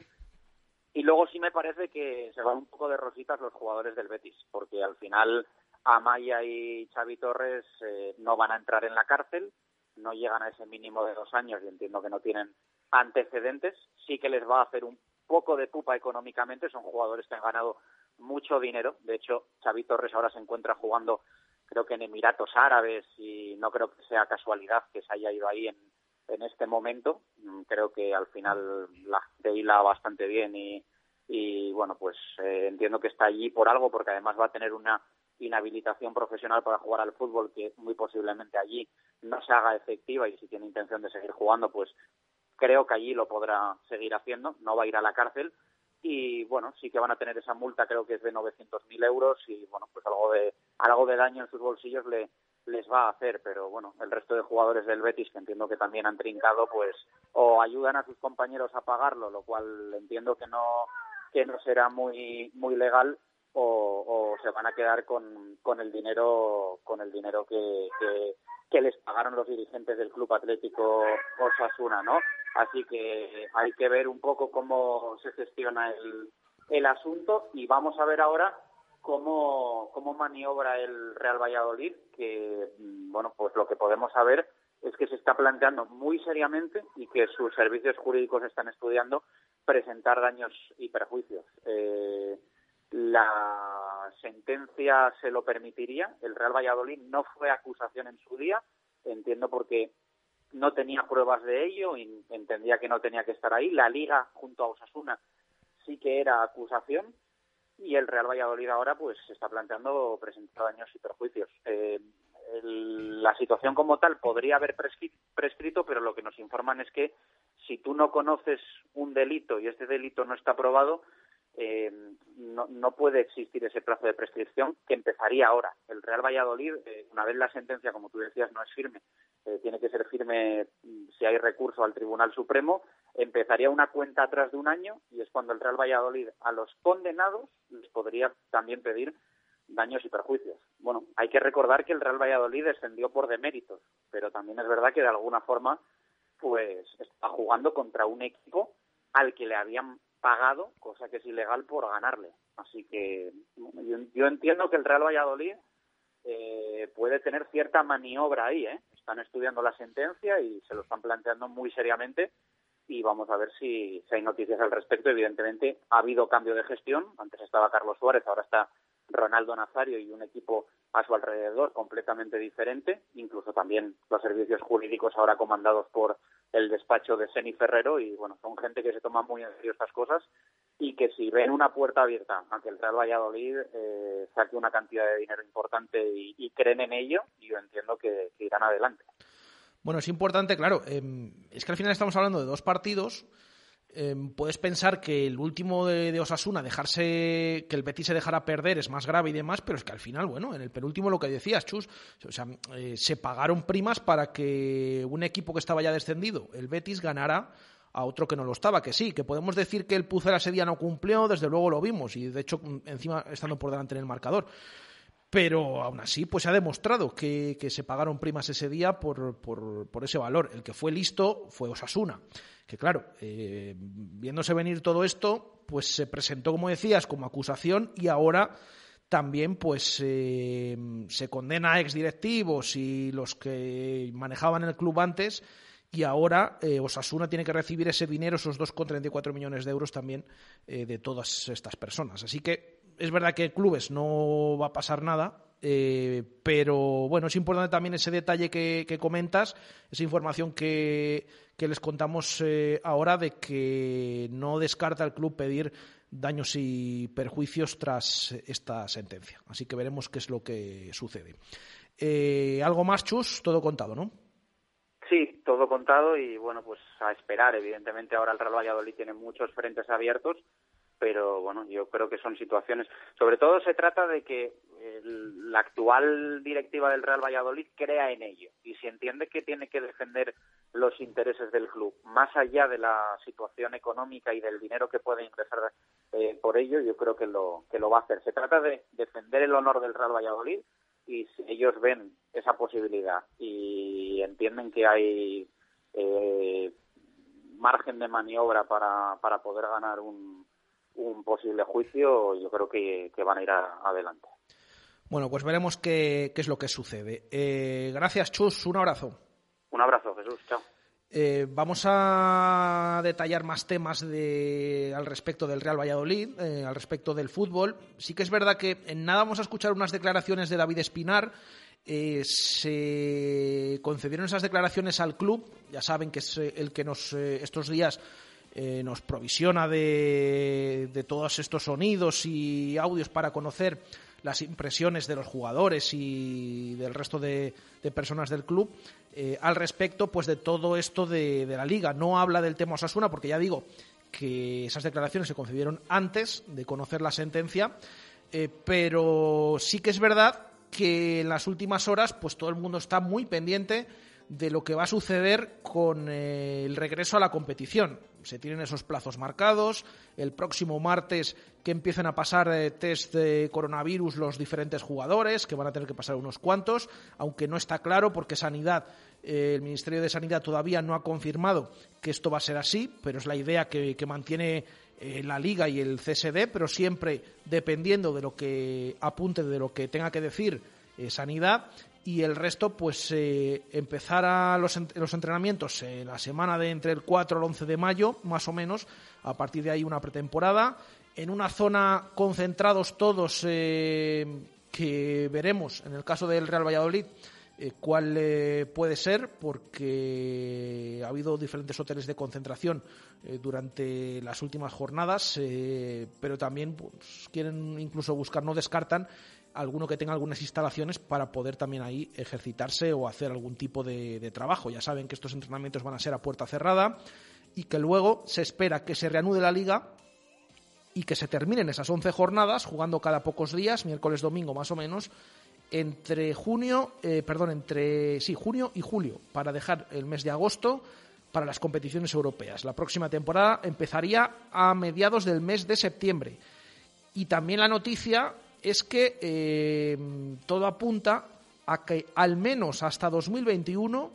y luego sí me parece que se van un poco de rositas los jugadores del Betis, porque al final Amaya y Xavi Torres eh, no van a entrar en la cárcel, no llegan a ese mínimo de dos años y entiendo que no tienen antecedentes. Sí que les va a hacer un poco de pupa económicamente, son jugadores que han ganado mucho dinero. De hecho, Xavi Torres ahora se encuentra jugando creo que en Emiratos Árabes y no creo que sea casualidad que se haya ido ahí en, este momento. Mm, creo que al final la gente hila bastante bien y, y bueno, pues eh, entiendo que está allí por algo, porque además va a tener una inhabilitación profesional para jugar al fútbol que muy posiblemente allí no se haga efectiva y si tiene intención de seguir jugando, pues creo que allí lo podrá seguir haciendo, no va a ir a la cárcel y bueno, sí que van a tener esa multa, creo que es de 900.000 euros y bueno, pues algo de algo de daño en sus bolsillos le les va a hacer, pero bueno, el resto de jugadores del Betis, que entiendo que también han trincado, pues o ayudan a sus compañeros a pagarlo, lo cual entiendo que no que no será muy muy legal, o, se van a quedar con, con el dinero con el dinero que, que, les pagaron los dirigentes del Club Atlético Osasuna, ¿no? Así que hay que ver un poco cómo se gestiona el, el asunto y vamos a ver ahora cómo, cómo maniobra el Real Valladolid, que, mm, bueno, pues lo que podemos saber es que se está planteando muy seriamente y que sus servicios jurídicos están estudiando presentar daños y perjuicios. Eh, la sentencia se lo permitiría. El Real Valladolid no fue acusación en su día, entiendo porque no tenía pruebas de ello y entendía que no tenía que estar ahí. La Liga junto a Osasuna sí que era acusación y el Real Valladolid ahora pues se está planteando presentar daños y perjuicios. Eh, la situación como tal podría haber prescrito, pero lo que nos informan es que si tú no conoces un delito y este delito no está probado, eh, no, no, puede existir ese plazo de prescripción que empezaría ahora. El Real Valladolid, eh, una vez la sentencia, como tú decías, no es firme, eh, tiene que ser firme mm, si hay recurso al Tribunal Supremo, empezaría una cuenta atrás de un año y es cuando el Real Valladolid a los condenados les podría también pedir daños y perjuicios. Bueno, hay que recordar que el Real Valladolid descendió por deméritos, pero también es verdad que de alguna forma pues está jugando contra un equipo al que le habían pagado, cosa que es ilegal, por ganarle. Así que yo, entiendo que el Real Valladolid eh, puede tener cierta maniobra ahí. ¿eh? Están estudiando la sentencia y se lo están planteando muy seriamente y vamos a ver si, si hay noticias al respecto. Evidentemente ha habido cambio de gestión. Antes estaba Carlos Suárez, ahora está Ronaldo Nazario y un equipo a su alrededor completamente diferente, incluso también los servicios jurídicos ahora comandados por el despacho de Seni Ferrero y bueno, son gente que se toma muy en serio estas cosas y que si ven una puerta abierta a que el Real Valladolid eh, saque una cantidad de dinero importante y, creen en ello, yo entiendo que, irán adelante. Bueno, es importante, claro, em, es que al final estamos hablando de dos partidos Em, puedes pensar que el último de, Osasuna, dejarse que el Betis se dejara perder es más grave y demás, pero es que al final, bueno, en el penúltimo lo que decías, Chus, o sea, eh, se pagaron primas para que un equipo que estaba ya descendido, el Betis, ganara a otro que no lo estaba, que sí, que podemos decir que el Pucela ese día no cumplió, desde luego lo vimos, y de hecho encima estando por delante en el marcador. Pero aún así, pues se ha demostrado que, se pagaron primas ese día por, por, por ese valor. El que fue listo fue Osasuna que claro, eh, viéndose venir todo esto, pues se presentó, como decías, como acusación y ahora también pues eh, se condena a exdirectivos y los que manejaban el club antes y ahora eh, Osasuna tiene que recibir ese dinero, esos 2,34 millones de euros también de todas estas personas. Así que es verdad que clubes no va a pasar nada, eh, pero bueno, es importante también ese detalle que, comentas, esa información que, les contamos eh, ahora de que no descarta el club pedir daños y perjuicios tras esta sentencia. Así que veremos qué es lo que sucede. Eh, ¿Algo más, Chus? Todo contado, ¿no? Sí, todo contado y bueno, pues a esperar. Evidentemente ahora el Real Valladolid tiene muchos frentes abiertos pero bueno, yo creo que son situaciones. Sobre todo se trata de que la actual directiva del Real Valladolid crea en ello y si entiende que tiene que defender los intereses del club más allá de la situación económica y del dinero que puede ingresar eh, por ello, yo creo que lo que lo va a hacer. Se trata de defender el honor del Real Valladolid y si ellos ven esa posibilidad y entienden que hay eh, margen de maniobra para, para poder ganar un un posible juicio, yo creo que, van a ir adelante. Bueno, pues veremos qué, es lo que sucede. Eh, gracias, Chus. Un abrazo. Un abrazo, Jesús. Chao. Eh, vamos a detallar más temas de, al respecto del Real Valladolid, eh, al respecto del fútbol. Sí que es verdad que en nada vamos a escuchar unas declaraciones de David Espinar. se concedieron esas declaraciones al club. Ya saben que es el que nos estos días eh, nos provisiona de, todos estos sonidos y audios para conocer las impresiones de los jugadores y del resto de, personas del club eh, al respecto pues de todo esto de, la liga. No habla del tema Osasuna porque ya digo que esas declaraciones se concedieron antes de conocer la sentencia, eh, pero sí que es verdad que en las últimas horas pues todo el mundo está muy pendiente de lo que va a suceder con el regreso a la competición se tienen esos plazos marcados. El próximo martes que empiecen a pasar eh, test de coronavirus los diferentes jugadores, que van a tener que pasar unos cuantos, aunque no está claro porque Sanidad, eh, el Ministerio de Sanidad todavía no ha confirmado que esto va a ser así, pero es la idea que, mantiene eh, la Liga y el CSD, pero siempre dependiendo de lo que apunte, de lo que tenga que decir Sanidad y el resto, pues eh, empezar los, los entrenamientos eh, la semana de entre el 4 y el 11 de mayo, más o menos, a partir de ahí una pretemporada, en una zona concentrados todos eh, que veremos, en el caso del Real Valladolid, eh, cuál eh, puede ser, porque ha habido diferentes hoteles de concentración durante las últimas jornadas, pero también pues, quieren incluso buscar, no descartan alguno que tenga algunas instalaciones para poder también ahí ejercitarse o hacer algún tipo de, trabajo. Ya saben que estos entrenamientos van a ser a puerta cerrada y que luego se espera que se reanude la liga y que se terminen esas 11 jornadas jugando cada pocos días, miércoles, domingo más o menos, entre junio, eh, perdón, entre sí, junio y julio, para dejar el mes de agosto para las competiciones europeas. La próxima temporada empezaría a mediados del mes de septiembre. Y también la noticia es que eh, todo apunta a que al menos hasta 2021,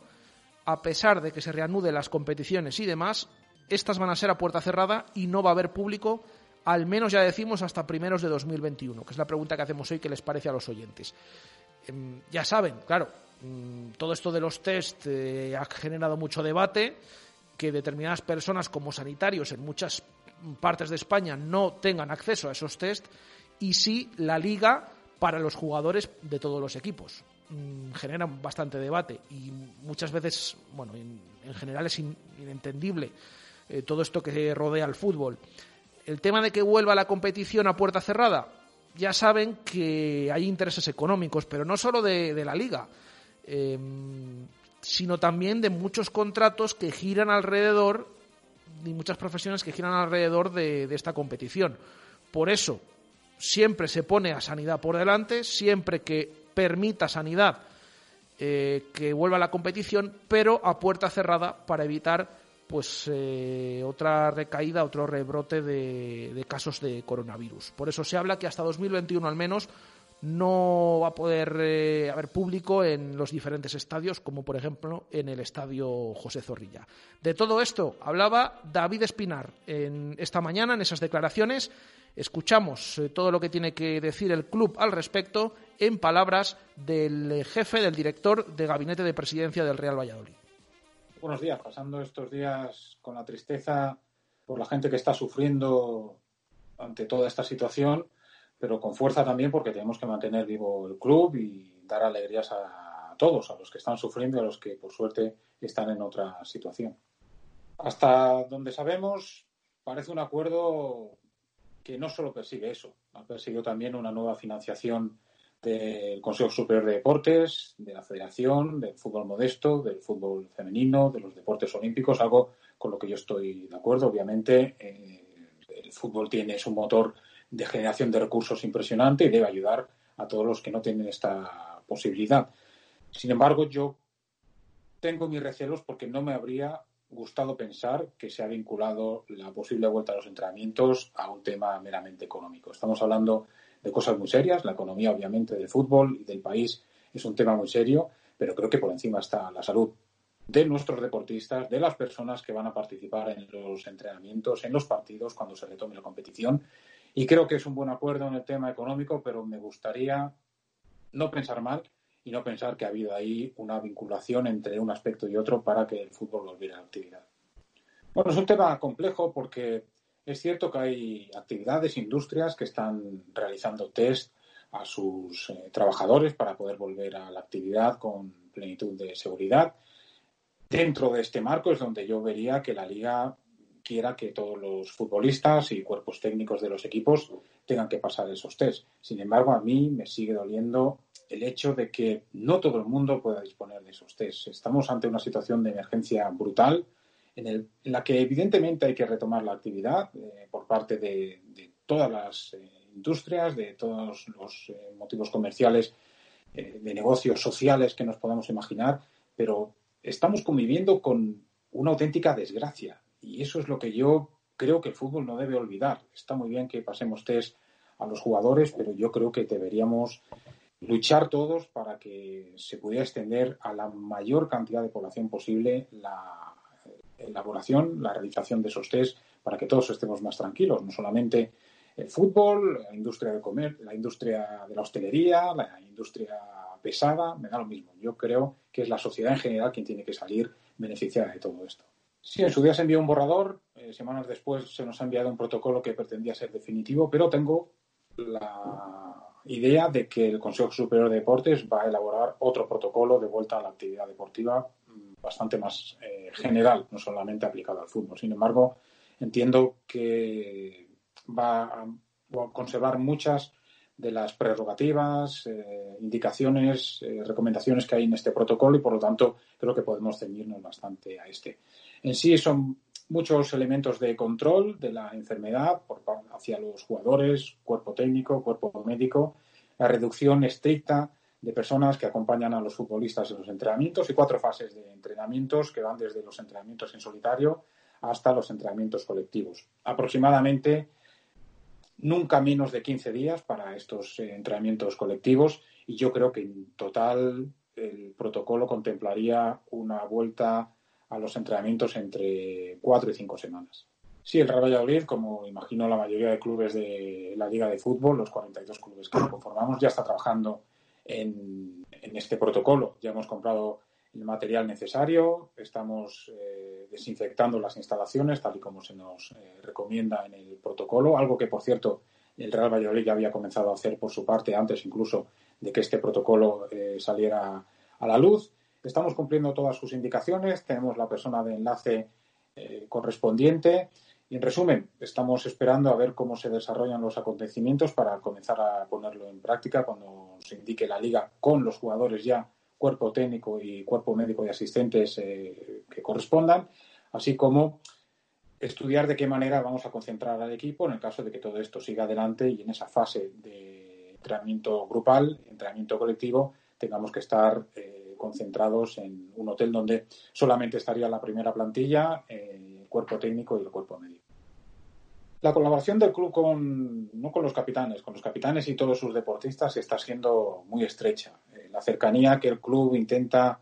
a pesar de que se reanuden las competiciones y demás, estas van a ser a puerta cerrada y no va a haber público al menos ya decimos hasta primeros de 2021, que es la pregunta que hacemos hoy que les parece a los oyentes. Em, ya saben, claro, mm, todo esto de los test eh, ha generado mucho debate, que determinadas personas como sanitarios en muchas partes de España no tengan acceso a esos test y sí la liga para los jugadores de todos los equipos. Mm, generan bastante debate y muchas veces, bueno, en, general es inentendible eh, todo esto que rodea al fútbol el tema de que vuelva la competición a puerta cerrada, ya saben que hay intereses económicos, pero no solo de, la liga, em, sino también de muchos contratos que giran alrededor, y muchas profesiones que giran alrededor de, esta competición. Por eso, siempre se pone a sanidad por delante, siempre que permita sanidad eh, que vuelva a la competición, pero a puerta cerrada para evitar pues eh, otra recaída, otro rebrote de, casos de coronavirus. Por eso se habla que hasta 2021 al menos no va a poder eh, haber público en los diferentes estadios, como por ejemplo en el estadio José Zorrilla. De todo esto hablaba David Espinar en esta mañana en esas declaraciones. Escuchamos eh, todo lo que tiene que decir el club al respecto en palabras del jefe, del director de gabinete de presidencia del Real Valladolid buenos días, pasando estos días con la tristeza por la gente que está sufriendo ante toda esta situación, pero con fuerza también porque tenemos que mantener vivo el club y dar alegrías a todos, a los que están sufriendo y a los que por suerte están en otra situación. Hasta donde sabemos, parece un acuerdo que no solo persigue eso, ha perseguido también una nueva financiación del Consejo Superior de Deportes, de la Federación, del fútbol modesto, del fútbol femenino, de los deportes olímpicos, algo con lo que yo estoy de acuerdo. Obviamente, eh, el fútbol tiene su motor de generación de recursos impresionante y debe ayudar a todos los que no tienen esta posibilidad. Sin embargo, yo tengo mis recelos porque no me habría gustado pensar que se ha vinculado la posible vuelta a los entrenamientos a un tema meramente económico. Estamos hablando de cosas muy serias. La economía, obviamente, del fútbol y del país es un tema muy serio, pero creo que por encima está la salud de nuestros deportistas, de las personas que van a participar en los entrenamientos, en los partidos, cuando se retome la competición. Y creo que es un buen acuerdo en el tema económico, pero me gustaría no pensar mal y no pensar que ha habido ahí una vinculación entre un aspecto y otro para que el fútbol volviera a la actividad. Bueno, es un tema complejo porque es cierto que hay actividades, industrias que están realizando test a sus eh, trabajadores para poder volver a la actividad con plenitud de seguridad. Dentro de este marco es donde yo vería que la liga quiera que todos los futbolistas y cuerpos técnicos de los equipos tengan que pasar esos test. Sin embargo, a mí me sigue doliendo el hecho de que no todo el mundo pueda disponer de esos test. Estamos ante una situación de emergencia brutal en, la que evidentemente hay que retomar la actividad eh, por parte de, todas las eh, industrias, de todos los eh, motivos comerciales, de negocios sociales que nos podamos imaginar, pero estamos conviviendo con una auténtica desgracia y eso es lo que yo creo que el fútbol no debe olvidar. Está muy bien que pasemos test a los jugadores, pero yo creo que deberíamos luchar todos para que se pudiera extender a la mayor cantidad de población posible la elaboración, la realización de esos test para que todos estemos más tranquilos, no solamente el fútbol, la industria de comer, la industria de la hostelería, la industria pesada, me da lo mismo. Yo creo que es la sociedad en general quien tiene que salir beneficiada de todo esto. Sí, en su día se envió un borrador, eh, semanas después se nos ha enviado un protocolo que pretendía ser definitivo, pero tengo la idea de que el Consejo Superior de Deportes va a elaborar otro protocolo de vuelta a la actividad deportiva mm, bastante más eh, general, no solamente aplicado al fútbol. Sin embargo, entiendo que va a conservar muchas de las prerrogativas, eh, indicaciones, recomendaciones que hay en este protocolo y por lo tanto creo que podemos ceñirnos bastante a este. En sí son muchos elementos de control de la enfermedad hacia los jugadores, cuerpo técnico, cuerpo médico, la reducción estricta de personas que acompañan a los futbolistas en los entrenamientos y cuatro fases de entrenamientos que van desde los entrenamientos en solitario hasta los entrenamientos colectivos. Aproximadamente nunca menos de 15 días para estos eh, entrenamientos colectivos y yo creo que en total el protocolo contemplaría una vuelta a los entrenamientos entre cuatro y cinco semanas. Sí, el Real Valladolid, como imagino la mayoría de clubes de la Liga de Fútbol, los 42 clubes que conformamos, ya está trabajando en, en este protocolo. Ya hemos comprado el material necesario, estamos eh, desinfectando las instalaciones tal y como se nos eh, recomienda en el protocolo, algo que por cierto el Real Valladolid ya había comenzado a hacer por su parte antes incluso de que este protocolo eh, saliera a la luz. Estamos cumpliendo todas sus indicaciones, tenemos la persona de enlace correspondiente. Y en resumen, estamos esperando a ver cómo se desarrollan los acontecimientos para comenzar a ponerlo en práctica cuando se indique la liga con los jugadores ya cuerpo técnico y cuerpo médico y asistentes eh, que correspondan, así como estudiar de qué manera vamos a concentrar al equipo en el caso de que todo esto siga adelante y en esa fase de entrenamiento grupal, entrenamiento colectivo, tengamos que estar eh, concentrados en un hotel donde solamente estaría la primera plantilla, eh, el cuerpo técnico y el cuerpo médico. La colaboración del club con, no con los capitanes, con los capitanes y todos sus deportistas está siendo muy estrecha la cercanía que el club intenta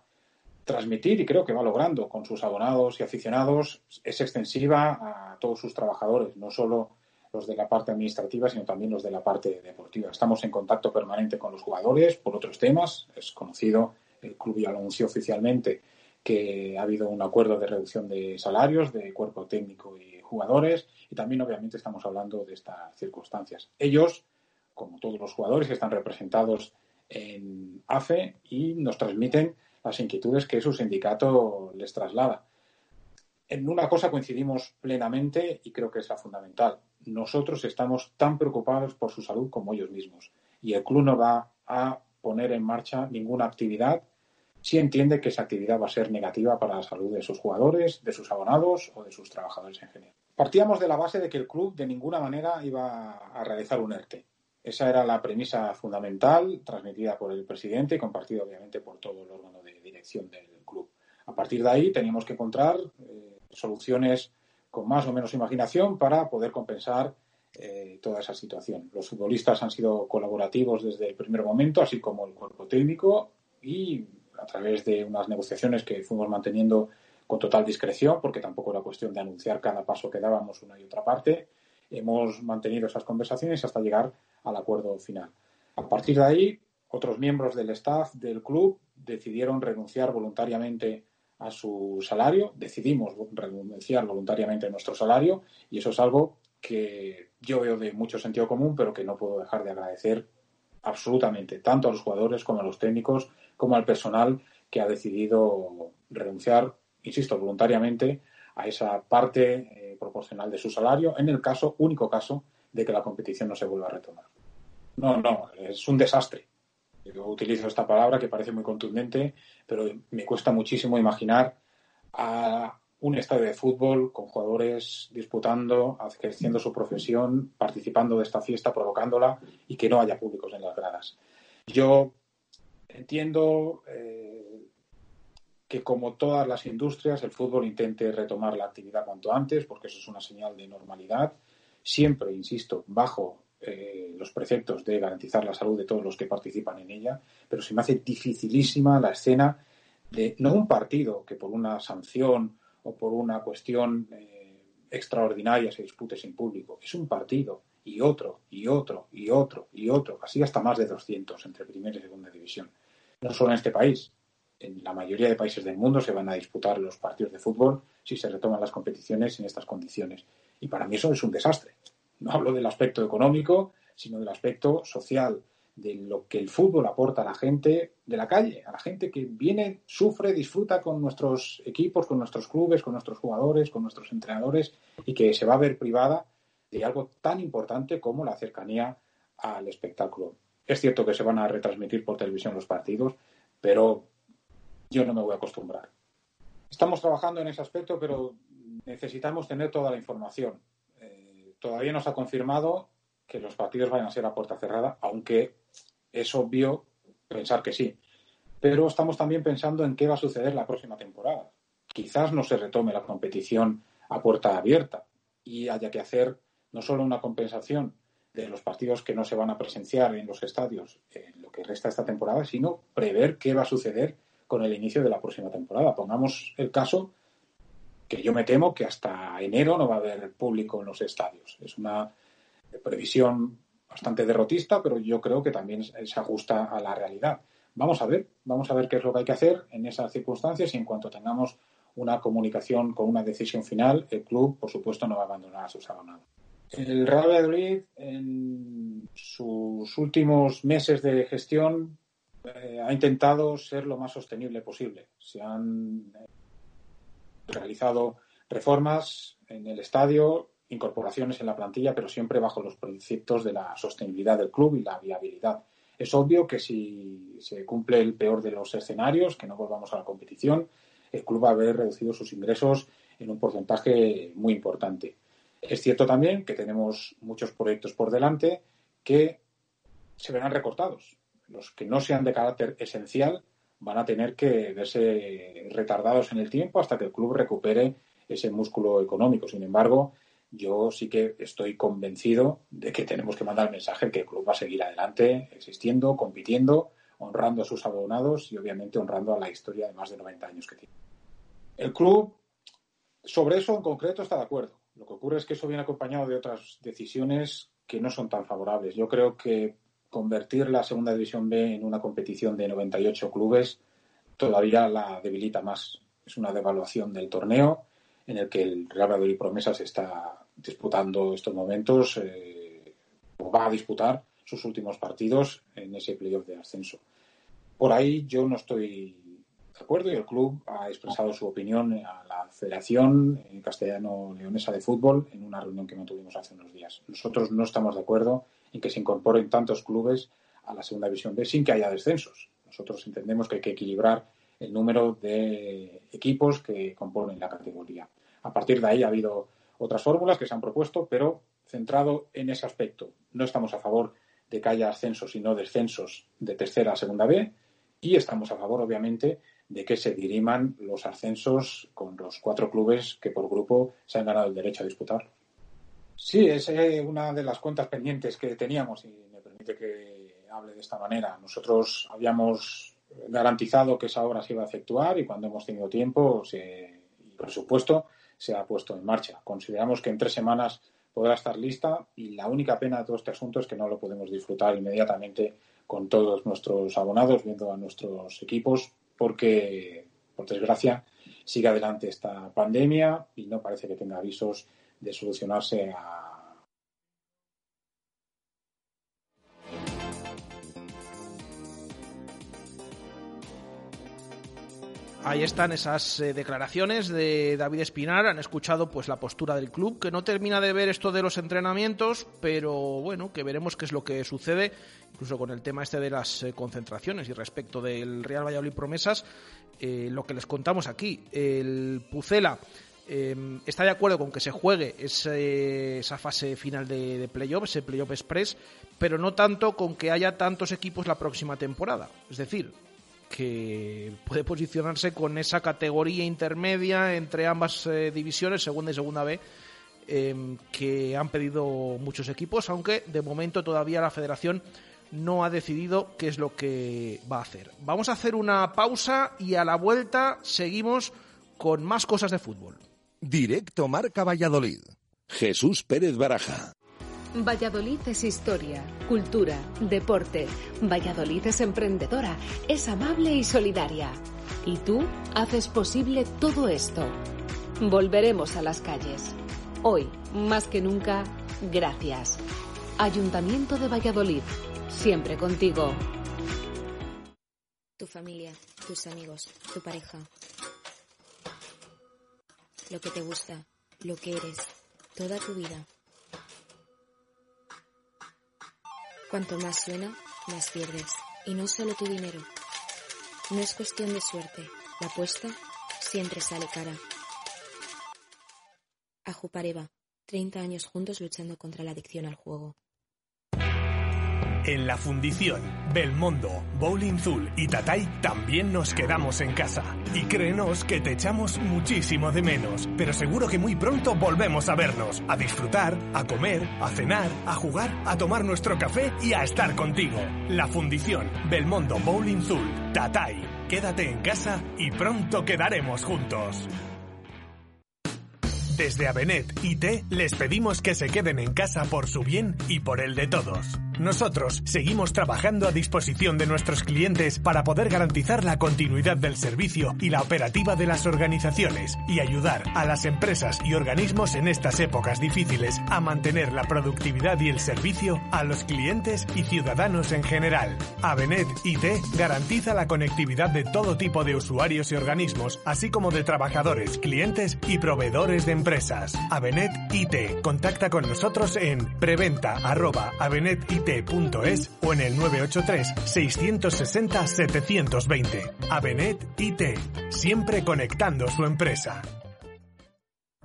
transmitir y creo que va logrando con sus abonados y aficionados es extensiva a todos sus trabajadores, no solo los de la parte administrativa, sino también los de la parte deportiva. Estamos en contacto permanente con los jugadores por otros temas. Es conocido, el club ya lo anunció oficialmente, que ha habido un acuerdo de reducción de salarios de cuerpo técnico y jugadores y también obviamente estamos hablando de estas circunstancias. Ellos, como todos los jugadores están representados en AFE y nos transmiten las inquietudes que su sindicato les traslada. En una cosa coincidimos plenamente y creo que es la fundamental. Nosotros estamos tan preocupados por su salud como ellos mismos y el club no va a poner en marcha ninguna actividad si entiende que esa actividad va a ser negativa para la salud de sus jugadores, de sus abonados o de sus trabajadores en general. Partíamos de la base de que el club de ninguna manera iba a realizar un ERTE. Esa era la premisa fundamental, transmitida por el presidente y compartida obviamente por todo el órgano de dirección del club. A partir de ahí teníamos que encontrar eh, soluciones con más o menos imaginación para poder compensar eh, toda esa situación. Los futbolistas han sido colaborativos desde el primer momento, así como el cuerpo técnico, y a través de unas negociaciones que fuimos manteniendo con total discreción, porque tampoco era cuestión de anunciar cada paso que dábamos una y otra parte, hemos mantenido esas conversaciones hasta llegar al acuerdo final. A partir de ahí, otros miembros del staff del club decidieron renunciar voluntariamente a su salario, decidimos renunciar voluntariamente a nuestro salario y eso es algo que yo veo de mucho sentido común, pero que no puedo dejar de agradecer absolutamente, tanto a los jugadores como a los técnicos, como al personal que ha decidido renunciar, insisto, voluntariamente a esa parte eh, proporcional de su salario, en el caso, único caso, de que la competición no se vuelva a retomar. No, no, es un desastre. Yo utilizo esta palabra que parece muy contundente, pero me cuesta muchísimo imaginar a un estadio de fútbol con jugadores disputando, ejerciendo su profesión, participando de esta fiesta, provocándola y que no haya públicos en las gradas. Yo entiendo eh, que como todas las industrias, el fútbol intente retomar la actividad cuanto antes, porque eso es una señal de normalidad. Siempre, insisto, bajo eh, los preceptos de garantizar la salud de todos los que participan en ella, pero se me hace dificilísima la escena de no un partido que por una sanción o por una cuestión eh, extraordinaria se dispute sin público, es un partido y otro y otro y otro y otro, así hasta más de 200 entre primera y segunda división. no solo en este país, en la mayoría de países del mundo se van a disputar los partidos de fútbol si se retoman las competiciones en estas condiciones. Y para mí eso es un desastre. No hablo del aspecto económico, sino del aspecto social, de lo que el fútbol aporta a la gente de la calle, a la gente que viene, sufre, disfruta con nuestros equipos, con nuestros clubes, con nuestros jugadores, con nuestros entrenadores y que se va a ver privada de algo tan importante como la cercanía al espectáculo. Es cierto que se van a retransmitir por televisión los partidos, pero yo no me voy a acostumbrar. Estamos trabajando en ese aspecto, pero necesitamos tener toda la información. Eh, todavía no se ha confirmado que los partidos vayan a ser a puerta cerrada, aunque es obvio pensar que sí. Pero estamos también pensando en qué va a suceder la próxima temporada. Quizás no se retome la competición a puerta abierta y haya que hacer no solo una compensación de los partidos que no se van a presenciar en los estadios en lo que resta esta temporada, sino prever qué va a suceder con el inicio de la próxima temporada. Pongamos el caso que yo me temo que hasta enero no va a haber público en los estadios. Es una previsión bastante derrotista, pero yo creo que también se ajusta a la realidad. Vamos a ver, vamos a ver qué es lo que hay que hacer en esas circunstancias y en cuanto tengamos una comunicación con una decisión final, el club, por supuesto, no va a abandonar a sus abonados. El Real Madrid, en sus últimos meses de gestión, eh, ha intentado ser lo más sostenible posible. Se han eh, realizado reformas en el estadio, incorporaciones en la plantilla, pero siempre bajo los preceptos de la sostenibilidad del club y la viabilidad. Es obvio que si se cumple el peor de los escenarios, que no volvamos a la competición, el club va a haber reducido sus ingresos en un porcentaje muy importante. Es cierto también que tenemos muchos proyectos por delante que se verán recortados. Los que no sean de carácter esencial van a tener que verse retardados en el tiempo hasta que el club recupere ese músculo económico. Sin embargo, yo sí que estoy convencido de que tenemos que mandar el mensaje que el club va a seguir adelante, existiendo, compitiendo, honrando a sus abonados y obviamente honrando a la historia de más de 90 años que tiene. El club sobre eso en concreto está de acuerdo. Lo que ocurre es que eso viene acompañado de otras decisiones que no son tan favorables. Yo creo que convertir la segunda división B en una competición de 98 clubes todavía la debilita más. Es una devaluación del torneo en el que el Real Madrid Promesas está disputando estos momentos eh, o va a disputar sus últimos partidos en ese playoff de ascenso. Por ahí yo no estoy acuerdo y el club ha expresado su opinión a la Federación Castellano-Leonesa de Fútbol en una reunión que mantuvimos hace unos días. Nosotros no estamos de acuerdo en que se incorporen tantos clubes a la segunda división B sin que haya descensos. Nosotros entendemos que hay que equilibrar el número de equipos que componen la categoría. A partir de ahí ha habido otras fórmulas que se han propuesto, pero centrado en ese aspecto. No estamos a favor de que haya ascensos y no descensos de tercera a segunda B y estamos a favor, obviamente, de que se diriman los ascensos con los cuatro clubes que por grupo se han ganado el derecho a disputar. Sí, es eh, una de las cuentas pendientes que teníamos y me permite que hable de esta manera. Nosotros habíamos garantizado que esa obra se iba a efectuar y cuando hemos tenido tiempo se, y presupuesto se ha puesto en marcha. Consideramos que en tres semanas podrá estar lista y la única pena de todo este asunto es que no lo podemos disfrutar inmediatamente con todos nuestros abonados, viendo a nuestros equipos, porque, por desgracia, sigue adelante esta pandemia y no parece que tenga avisos de solucionarse a Ahí están esas eh, declaraciones de David Espinar. Han escuchado pues la postura del club, que no termina de ver esto de los entrenamientos, pero bueno, que veremos qué es lo que sucede, incluso con el tema este de las eh, concentraciones y respecto del Real Valladolid Promesas, eh, lo que les contamos aquí. El Pucela está de acuerdo con que se juegue esa fase final de, de playoff, ese playoff express, pero no tanto con que haya tantos equipos la próxima temporada. Es decir, que puede posicionarse con esa categoría intermedia entre ambas eh, divisiones, segunda y segunda B, em, que han pedido muchos equipos, aunque de momento todavía la federación no ha decidido qué es lo que va a hacer. Vamos a hacer una pausa y a la vuelta seguimos con más cosas de fútbol. Directo Marca Valladolid. Jesús Pérez Baraja. Valladolid es historia, cultura, deporte. Valladolid es emprendedora, es amable y solidaria. Y tú haces posible todo esto. Volveremos a las calles. Hoy, más que nunca, gracias. Ayuntamiento de Valladolid, siempre contigo. Tu familia, tus amigos, tu pareja. Lo que te gusta, lo que eres, toda tu vida. Cuanto más suena, más pierdes. Y no solo tu dinero. No es cuestión de suerte. La apuesta siempre sale cara. Ajupareva, 30 años juntos luchando contra la adicción al juego. En la fundición, Belmondo, Bowling Zul y Tatay también nos quedamos en casa. Y créenos que te echamos muchísimo de menos, pero seguro que muy pronto volvemos a vernos, a disfrutar, a comer, a cenar, a jugar, a tomar nuestro café y a estar contigo. La fundición, Belmondo, Bowling Zul, Tatay. Quédate en casa y pronto quedaremos juntos. Desde Avenet IT les pedimos que se queden en casa por su bien y por el de todos. Nosotros seguimos trabajando a disposición de nuestros clientes para poder garantizar la continuidad del servicio y la operativa de las organizaciones y ayudar a las empresas y organismos en estas épocas difíciles a mantener la productividad y el servicio a los clientes y ciudadanos en general. Avenet IT garantiza la conectividad de todo tipo de usuarios y organismos, así como de trabajadores, clientes y proveedores de empresas. Avenet IT. Contacta con nosotros en o en el 983 660 720. Avenet IT. Siempre conectando su empresa.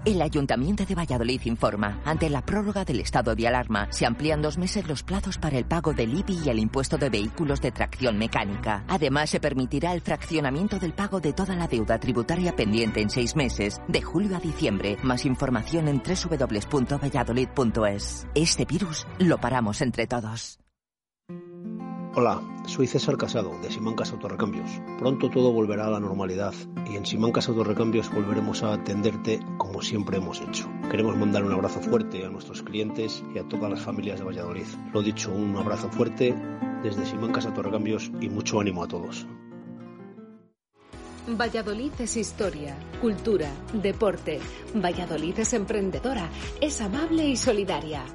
El Ayuntamiento de Valladolid informa, ante la prórroga del estado de alarma, se amplían dos meses los plazos para el pago del IBI y el impuesto de vehículos de tracción mecánica. Además, se permitirá el fraccionamiento del pago de toda la deuda tributaria pendiente en seis meses, de julio a diciembre. Más información en www.valladolid.es. Este virus lo paramos entre todos. Hola, soy César Casado de Simancas Autorrecambios. Pronto todo volverá a la normalidad y en Simancas Autorrecambios volveremos a atenderte como siempre hemos hecho. Queremos mandar un abrazo fuerte a nuestros clientes y a todas las familias de Valladolid. Lo dicho, un abrazo fuerte desde Simancas Autorrecambios y mucho ánimo a todos. Valladolid es historia, cultura, deporte. Valladolid es emprendedora, es amable y solidaria.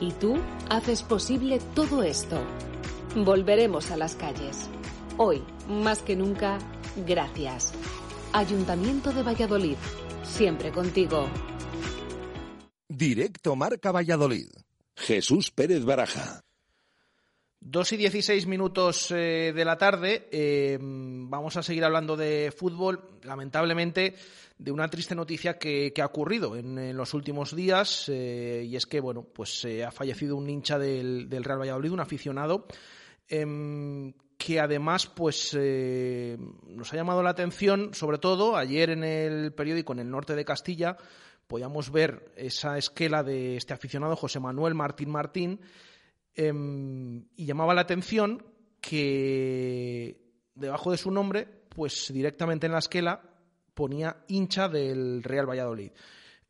Y tú haces posible todo esto. Volveremos a las calles. Hoy, más que nunca, gracias. Ayuntamiento de Valladolid, siempre contigo. Directo Marca Valladolid. Jesús Pérez Baraja. Dos y dieciséis minutos eh, de la tarde. eh, vamos a seguir hablando de fútbol. Lamentablemente, de una triste noticia que, que ha ocurrido en, en los últimos días. eh, y es que, bueno, pues eh, ha fallecido un hincha del, del Real Valladolid, un aficionado. Em, que además pues eh, nos ha llamado la atención, sobre todo ayer en el periódico en el norte de Castilla, podíamos ver esa esquela de este aficionado José Manuel Martín Martín, em, y llamaba la atención que debajo de su nombre, pues directamente en la esquela ponía hincha del Real Valladolid.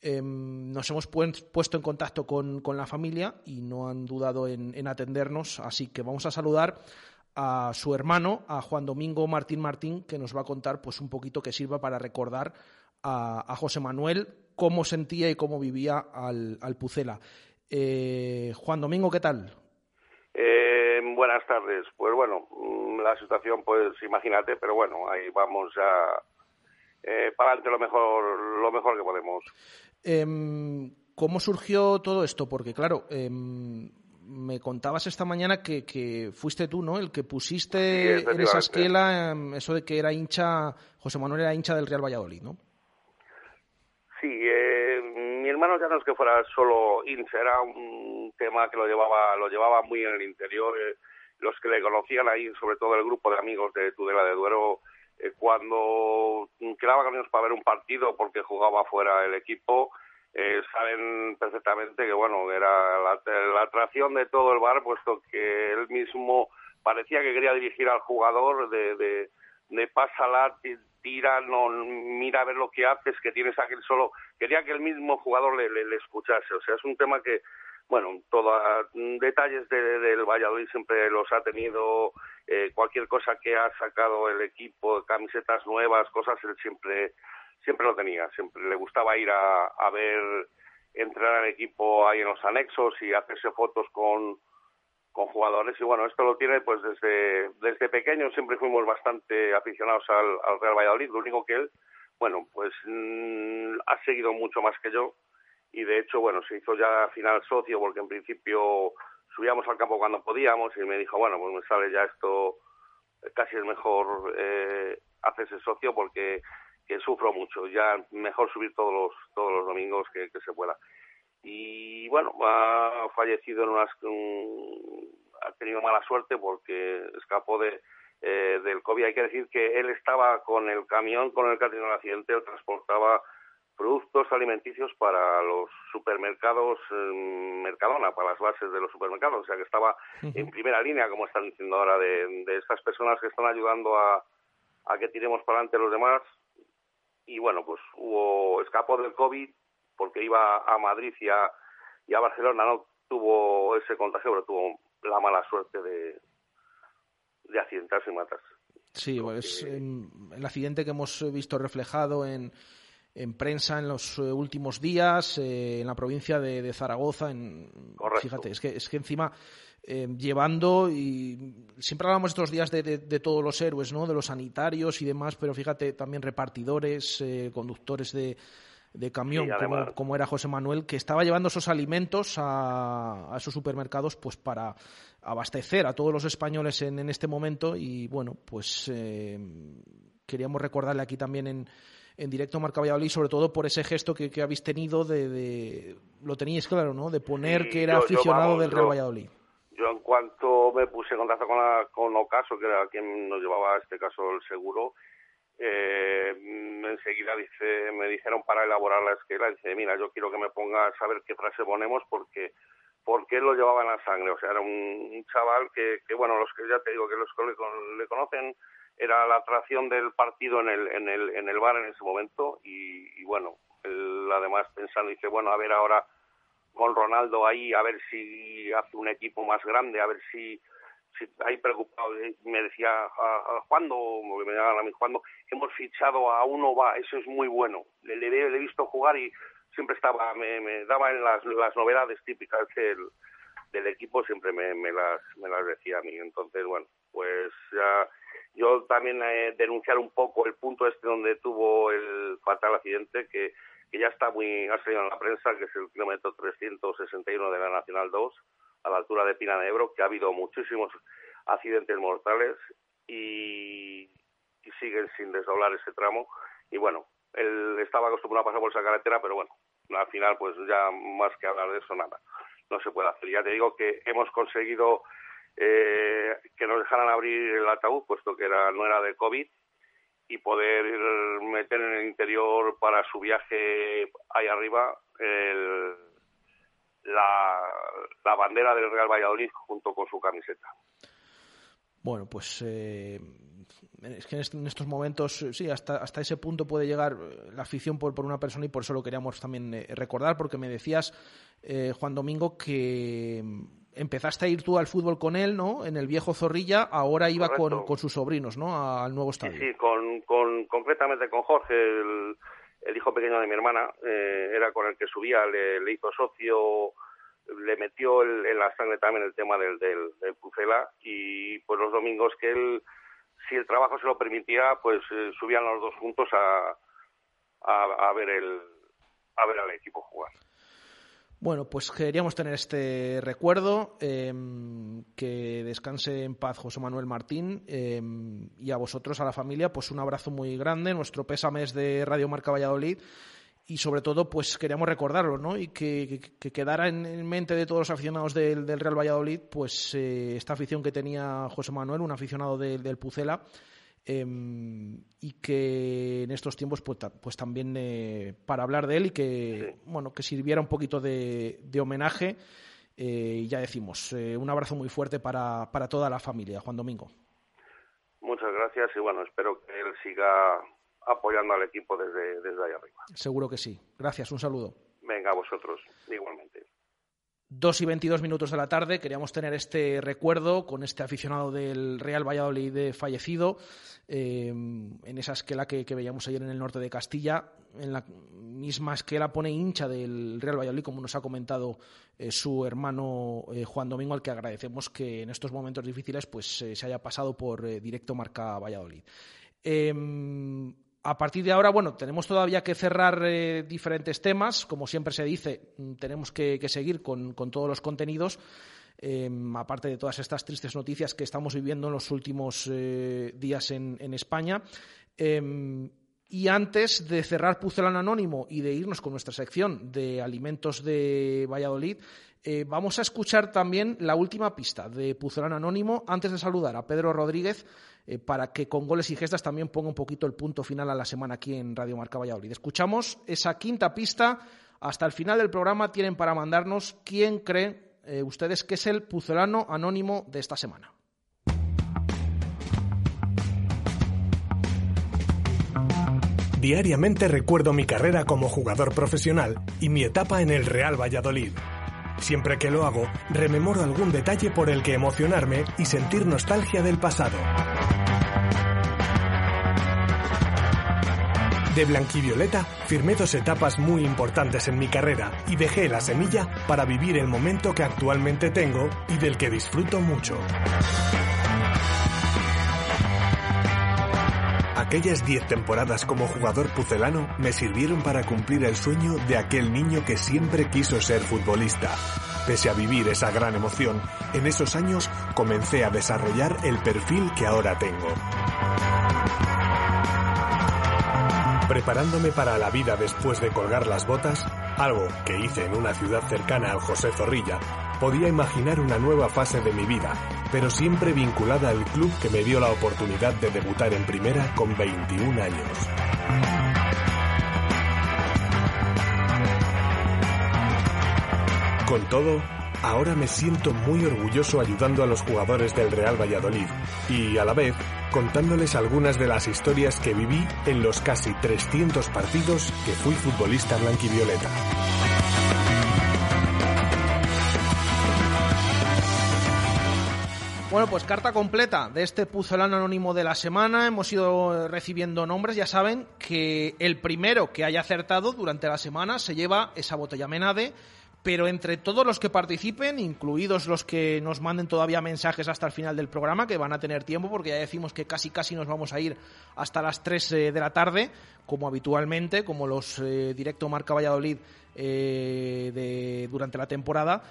Em, nos hemos pu- puesto en contacto con, con la familia y no han dudado en, en atendernos, así que vamos a saludar a su hermano, a Juan Domingo Martín Martín, que nos va a contar pues un poquito que sirva para recordar a, a José Manuel cómo sentía y cómo vivía al, al Pucela. Eh, Juan Domingo, ¿qué tal? Eh, buenas tardes. Pues bueno, mm, la situación, pues imagínate, pero bueno, ahí vamos a eh, para adelante lo mejor, lo mejor que podemos. Em, ¿Cómo surgió todo esto? Porque, claro, em, me contabas esta mañana que, que fuiste tú, ¿no? El que pusiste Sí, en esa esquela em, eso de que era hincha, José Manuel era hincha del Real Valladolid, ¿no? Sí, eh, mi hermano ya no es que fuera solo hincha, era un tema que lo llevaba, lo llevaba muy en el interior. eh, los que le conocían ahí, sobre todo el grupo de amigos de Tudela de Duero, eh, cuando quedaban con ellos para ver un partido porque jugaba fuera el equipo, eh, saben perfectamente que bueno era la, atracción de todo el bar, puesto que él mismo parecía que quería dirigir al jugador de, de, de pásala, ti- tira, no, mira a ver lo que haces, que tienes aquel solo. Quería que el mismo jugador le, le, le escuchase. O sea, es un tema que bueno, todos detalles del Valladolid siempre los ha tenido, eh, cualquier cosa que ha sacado el equipo, camisetas nuevas, cosas, él siempre, siempre lo tenía, siempre le gustaba ir a, a ver entrenar al equipo ahí en los anexos y hacerse fotos con, con jugadores. Y bueno, esto lo tiene pues desde, desde pequeño. Siempre fuimos bastante aficionados al, al Real Valladolid, lo único que él, bueno, pues mm, ha seguido mucho más que yo. Y de hecho, bueno, se hizo ya final socio porque en principio subíamos al campo cuando podíamos y me dijo, bueno, pues me sale ya esto, casi es mejor eh, hacerse socio porque que sufro mucho, ya mejor subir todos los, todos los domingos que, que se pueda y bueno, ha fallecido en unas, ha tenido mala suerte porque escapó de, eh, del COVID. Hay que decir que él estaba con el camión con el que ha tenido el accidente, él transportaba productos alimenticios para los supermercados Mercadona, para las bases de los supermercados, o sea que estaba en primera línea, como están diciendo ahora, de, de estas personas que están ayudando a, a que tiremos para adelante los demás. Y bueno, pues hubo escapó del COVID, porque iba a Madrid y a, y a Barcelona, no tuvo ese contagio, pero tuvo la mala suerte de, de accidentarse y matarse. Sí, pues el accidente que hemos visto reflejado en, en prensa en los eh, últimos días eh, en la provincia de, Zaragoza. En, fíjate, es que, es que encima eh, llevando y siempre hablamos estos días de, de, todos los héroes, ¿no? De los sanitarios y demás, pero fíjate también repartidores, conductores de, de camión, como, era José Manuel, que estaba llevando esos alimentos a, esos supermercados pues para abastecer a todos los españoles en, en este momento y bueno, pues eh, queríamos recordarle aquí también en, en directo Marca Valladolid, sobre todo por ese gesto que, que habéis tenido de, lo teníais claro, ¿no? De poner que era aficionado del Real Valladolid. Yo en cuanto me puse en contacto con, la, con Ocaso, que era quien nos llevaba este caso el seguro, eh, enseguida dice, me dijeron para elaborar la esquela, dice, mira, yo quiero que me ponga a saber qué frase ponemos porque porque lo llevaba en la sangre, o sea, era un, chaval que, que, bueno, los que ya te digo que los que le, conocen, era la atracción del partido en el, en el, en el bar en ese momento y, y bueno, él además pensando, dice, bueno, a ver ahora con Ronaldo ahí, a ver si hace un equipo más grande, a ver si ahí preocupado, me decía, cuándo, me a mí, cuando hemos fichado a uno va, eso es muy bueno, le, le, he visto jugar y siempre estaba, me, me daba en las, las novedades típicas del, del equipo, siempre me, me, las, me las decía a mí, entonces bueno, pues ya, yo también eh, denunciar un poco el punto este donde tuvo el fatal accidente que, que ya está muy, ha salido en la prensa, que es el kilómetro 361 de la Nacional 2, a la altura de Pina de Ebro, que ha habido muchísimos accidentes mortales y, siguen sin desdoblar ese tramo. Y bueno, él estaba acostumbrado a pasar por esa carretera, pero bueno, al final pues ya más que hablar de eso nada, no se puede hacer. Ya te digo que hemos conseguido eh, que nos dejaran abrir el ataúd, puesto que era, no era de COVID, y poder meter en el interior para su viaje ahí arriba el, la, bandera del Real Valladolid junto con su camiseta. Bueno, pues eh, es que en estos momentos, sí, hasta, hasta ese punto puede llegar la afición por, por una persona y por eso lo queríamos también eh, recordar, porque me decías, Juan Domingo, que empezaste a ir tú al fútbol con él, ¿no? En el viejo Zorrilla, ahora iba con, con, sus sobrinos, ¿no? Al nuevo estadio. Sí, con, con, concretamente con Jorge, el, el hijo pequeño de mi hermana, eh, era con el que subía, le, hizo socio, le metió en la sangre también el tema del, del, del Pucela y pues los domingos que él, si el trabajo se lo permitía, pues eh, subían los dos juntos a, a, a, ver el, a ver al equipo jugar. Bueno, pues queríamos tener este recuerdo, em, que descanse en paz José Manuel Martín em, y a vosotros, a la familia, pues un abrazo muy grande, nuestro pésame es de Radio Marca Valladolid y sobre todo pues queríamos recordarlo, ¿no? Y que, quedara en, mente de todos los aficionados del, Real Valladolid, pues eh, esta afición que tenía José Manuel, un aficionado del Pucela, Em, y que en estos tiempos pues, pues también eh, para hablar de él y que bueno que sirviera un poquito de, homenaje eh, y ya decimos eh, un abrazo muy fuerte para, para toda la familia Juan Domingo. Muchas gracias y bueno espero que él siga apoyando al equipo desde, desde ahí arriba. Seguro que sí. Gracias un saludo. Venga a vosotros igualmente 2 y 22 minutos de la tarde. Queríamos tener este recuerdo con este aficionado del Real Valladolid fallecido eh, en esa esquela que, veíamos ayer en el norte de Castilla. En la misma esquela pone hincha del Real Valladolid, como nos ha comentado eh, su hermano eh, Juan Domingo, al que agradecemos que en estos momentos difíciles pues, se haya pasado por directo marca Valladolid. A partir de ahora, bueno, tenemos todavía que cerrar eh, diferentes temas. Como siempre se dice, mm, tenemos que, seguir con, todos los contenidos. Em, aparte de todas estas tristes noticias que estamos viviendo en los últimos eh, días en, España. Em, y antes de cerrar Pucelán Anónimo y de irnos con nuestra sección de alimentos de Valladolid, eh, vamos a escuchar también la última pista de Pucelán Anónimo antes de saludar a Pedro Rodríguez, eh, para que con goles y gestas también ponga un poquito el punto final a la semana aquí en Radio Marca Valladolid. Escuchamos esa quinta pista. Hasta el final del programa tienen para mandarnos quién cree eh, ustedes que es el pucelano anónimo de esta semana. Diariamente recuerdo mi carrera como jugador profesional y mi etapa en el Real Valladolid. Siempre que lo hago, rememoro algún detalle por el que emocionarme y sentir nostalgia del pasado. De blanquivioleta firmé dos etapas muy importantes en mi carrera y dejé la semilla para vivir el momento que actualmente tengo y del que disfruto mucho. Aquellas diez temporadas como jugador pucelano me sirvieron para cumplir el sueño de aquel niño que siempre quiso ser futbolista. Pese a vivir esa gran emoción, en esos años comencé a desarrollar el perfil que ahora tengo. Preparándome para la vida después de colgar las botas, algo que hice en una ciudad cercana al José Zorrilla, podía imaginar una nueva fase de mi vida, pero siempre vinculada al club que me dio la oportunidad de debutar en primera con 21 años. Con todo, Ahora me siento muy orgulloso ayudando a los jugadores del Real Valladolid y a la vez contándoles algunas de las historias que viví en los casi 300 partidos que fui futbolista blanquivioleta. Bueno, pues carta completa de este puzelano anónimo de la semana. Hemos ido recibiendo nombres. Ya saben que el primero que haya acertado durante la semana se lleva esa botella Menade pero entre todos los que participen, incluidos los que nos manden todavía mensajes hasta el final del programa, que van a tener tiempo, porque ya decimos que casi casi nos vamos a ir hasta las 3 eh, de la tarde, como habitualmente, como los eh, directo Marca Valladolid eh, de, durante la temporada,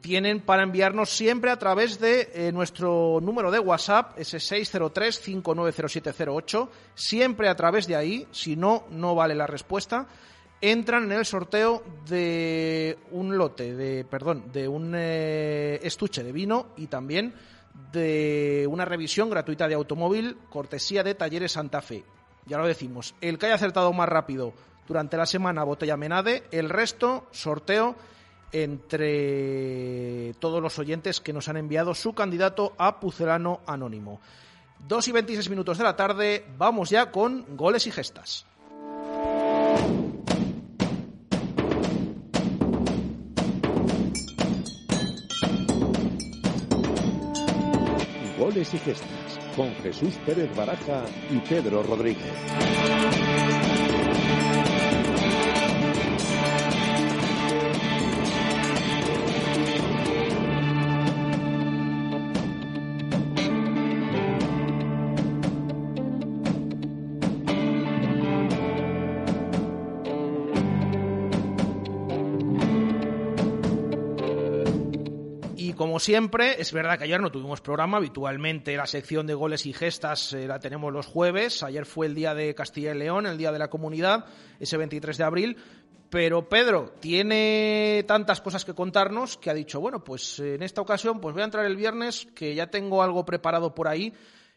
tienen para enviarnos siempre a través de nuestro número de WhatsApp, ese 603-590708, siempre a través de ahí, si no, no vale la respuesta entran en el sorteo de un lote, de, perdón, de un eh, estuche de vino y también de una revisión gratuita de automóvil, cortesía de Talleres Santa Fe. Ya lo decimos, el que haya acertado más rápido durante la semana, botella Menade, el resto, sorteo entre todos los oyentes que nos han enviado su candidato a Pucelano Anónimo. Dos y 26 minutos de la tarde, vamos ya con goles y gestas. Y Gestas con Jesús Pérez Baraja y Pedro Rodríguez. Siempre, es verdad que ayer no tuvimos programa. Habitualmente la sección de goles y gestas eh, la tenemos los jueves. Ayer fue el día de Castilla y León, el día de la comunidad, ese 23 de abril. Pero Pedro tiene tantas cosas que contarnos que ha dicho, bueno, pues en esta ocasión pues voy a entrar el viernes, que ya tengo algo preparado por ahí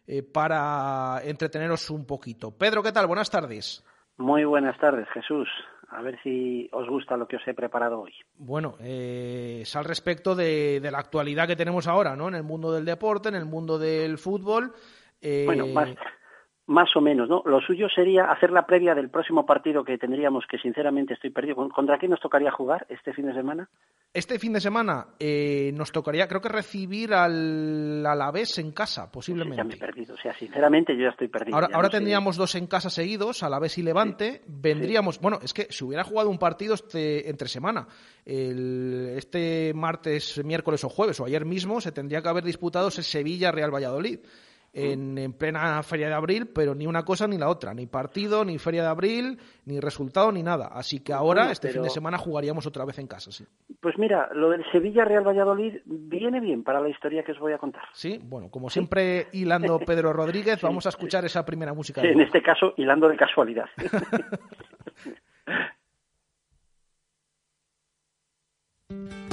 eh, para entreteneros un poquito. Pedro, ¿qué tal? Buenas tardes. Muy buenas tardes, Jesús. A ver si os gusta lo que os he preparado hoy. Bueno, eh, es al respecto de, la actualidad que tenemos ahora, ¿no? En el mundo del deporte, en el mundo del fútbol. Eh, bueno, más, Más o menos, ¿no? Lo suyo sería hacer la previa del próximo partido que tendríamos, que sinceramente estoy perdido. ¿Contra quién nos tocaría jugar este fin de semana? Este fin de semana eh, nos tocaría, creo que recibir al Alavés en casa, posiblemente. ya me he perdido, o sea, sinceramente yo ya estoy perdido. Ahora, ahora tendríamos dos en casa seguidos, Alavés y Levante. Vendríamos, bueno, es que si hubiera jugado un partido este entre semana, el, este martes, miércoles o jueves o ayer mismo, se tendría que haber disputado ese Sevilla-Real Valladolid en, plena feria de abril, pero ni una cosa ni la otra, ni partido, ni feria de abril, ni resultado, ni nada. Así que ahora, este fin de semana, jugaríamos otra vez en casa, sí. Pues mira, lo del Sevilla-Real Valladolid viene bien para la historia que os voy a contar. Sí, bueno, como siempre, hilando [LAUGHS] Pedro Rodríguez, vamos a escuchar esa primera música. en este caso, hilando de casualidad. [LAUGHS] [LAUGHS]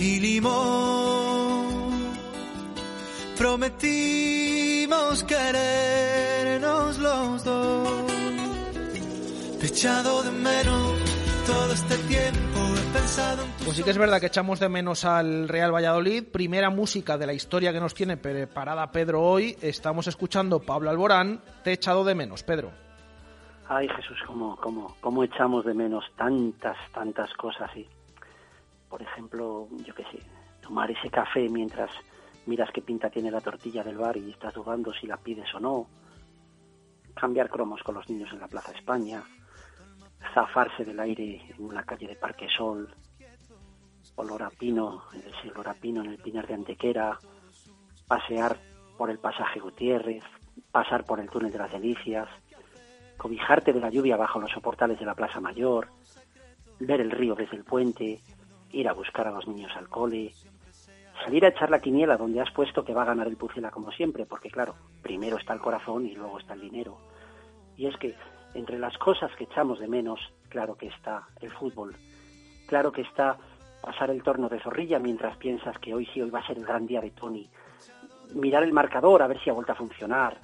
y limón. Prometimos querernos los dos. Te echado de menos todo este tiempo. He pensado en Pues sí que es verdad que echamos de menos al Real Valladolid. Primera música de la historia que nos tiene preparada Pedro hoy. Estamos escuchando Pablo Alborán. Te he echado de menos, Pedro. Ay, Jesús, cómo, cómo, cómo echamos de menos tantas, tantas cosas. Y por ejemplo, yo qué sé, tomar ese café mientras miras qué pinta tiene la tortilla del bar y estás dudando si la pides o no, cambiar cromos con los niños en la Plaza España, zafarse del aire en una calle de Parque Sol, olor a pino, el olor a pino en el Pinar de Antequera, pasear por el pasaje Gutiérrez, pasar por el túnel de las Delicias, cobijarte de la lluvia bajo los soportales de la Plaza Mayor, ver el río desde el puente, ir a buscar a los niños al cole, salir a echar la quiniela donde has puesto que va a ganar el Pucela como siempre, porque claro, primero está el corazón y luego está el dinero. Y es que entre las cosas que echamos de menos, claro que está el fútbol, claro que está pasar el torno de zorrilla mientras piensas que hoy sí, hoy va a ser el gran día de Tony, mirar el marcador a ver si ha vuelto a funcionar,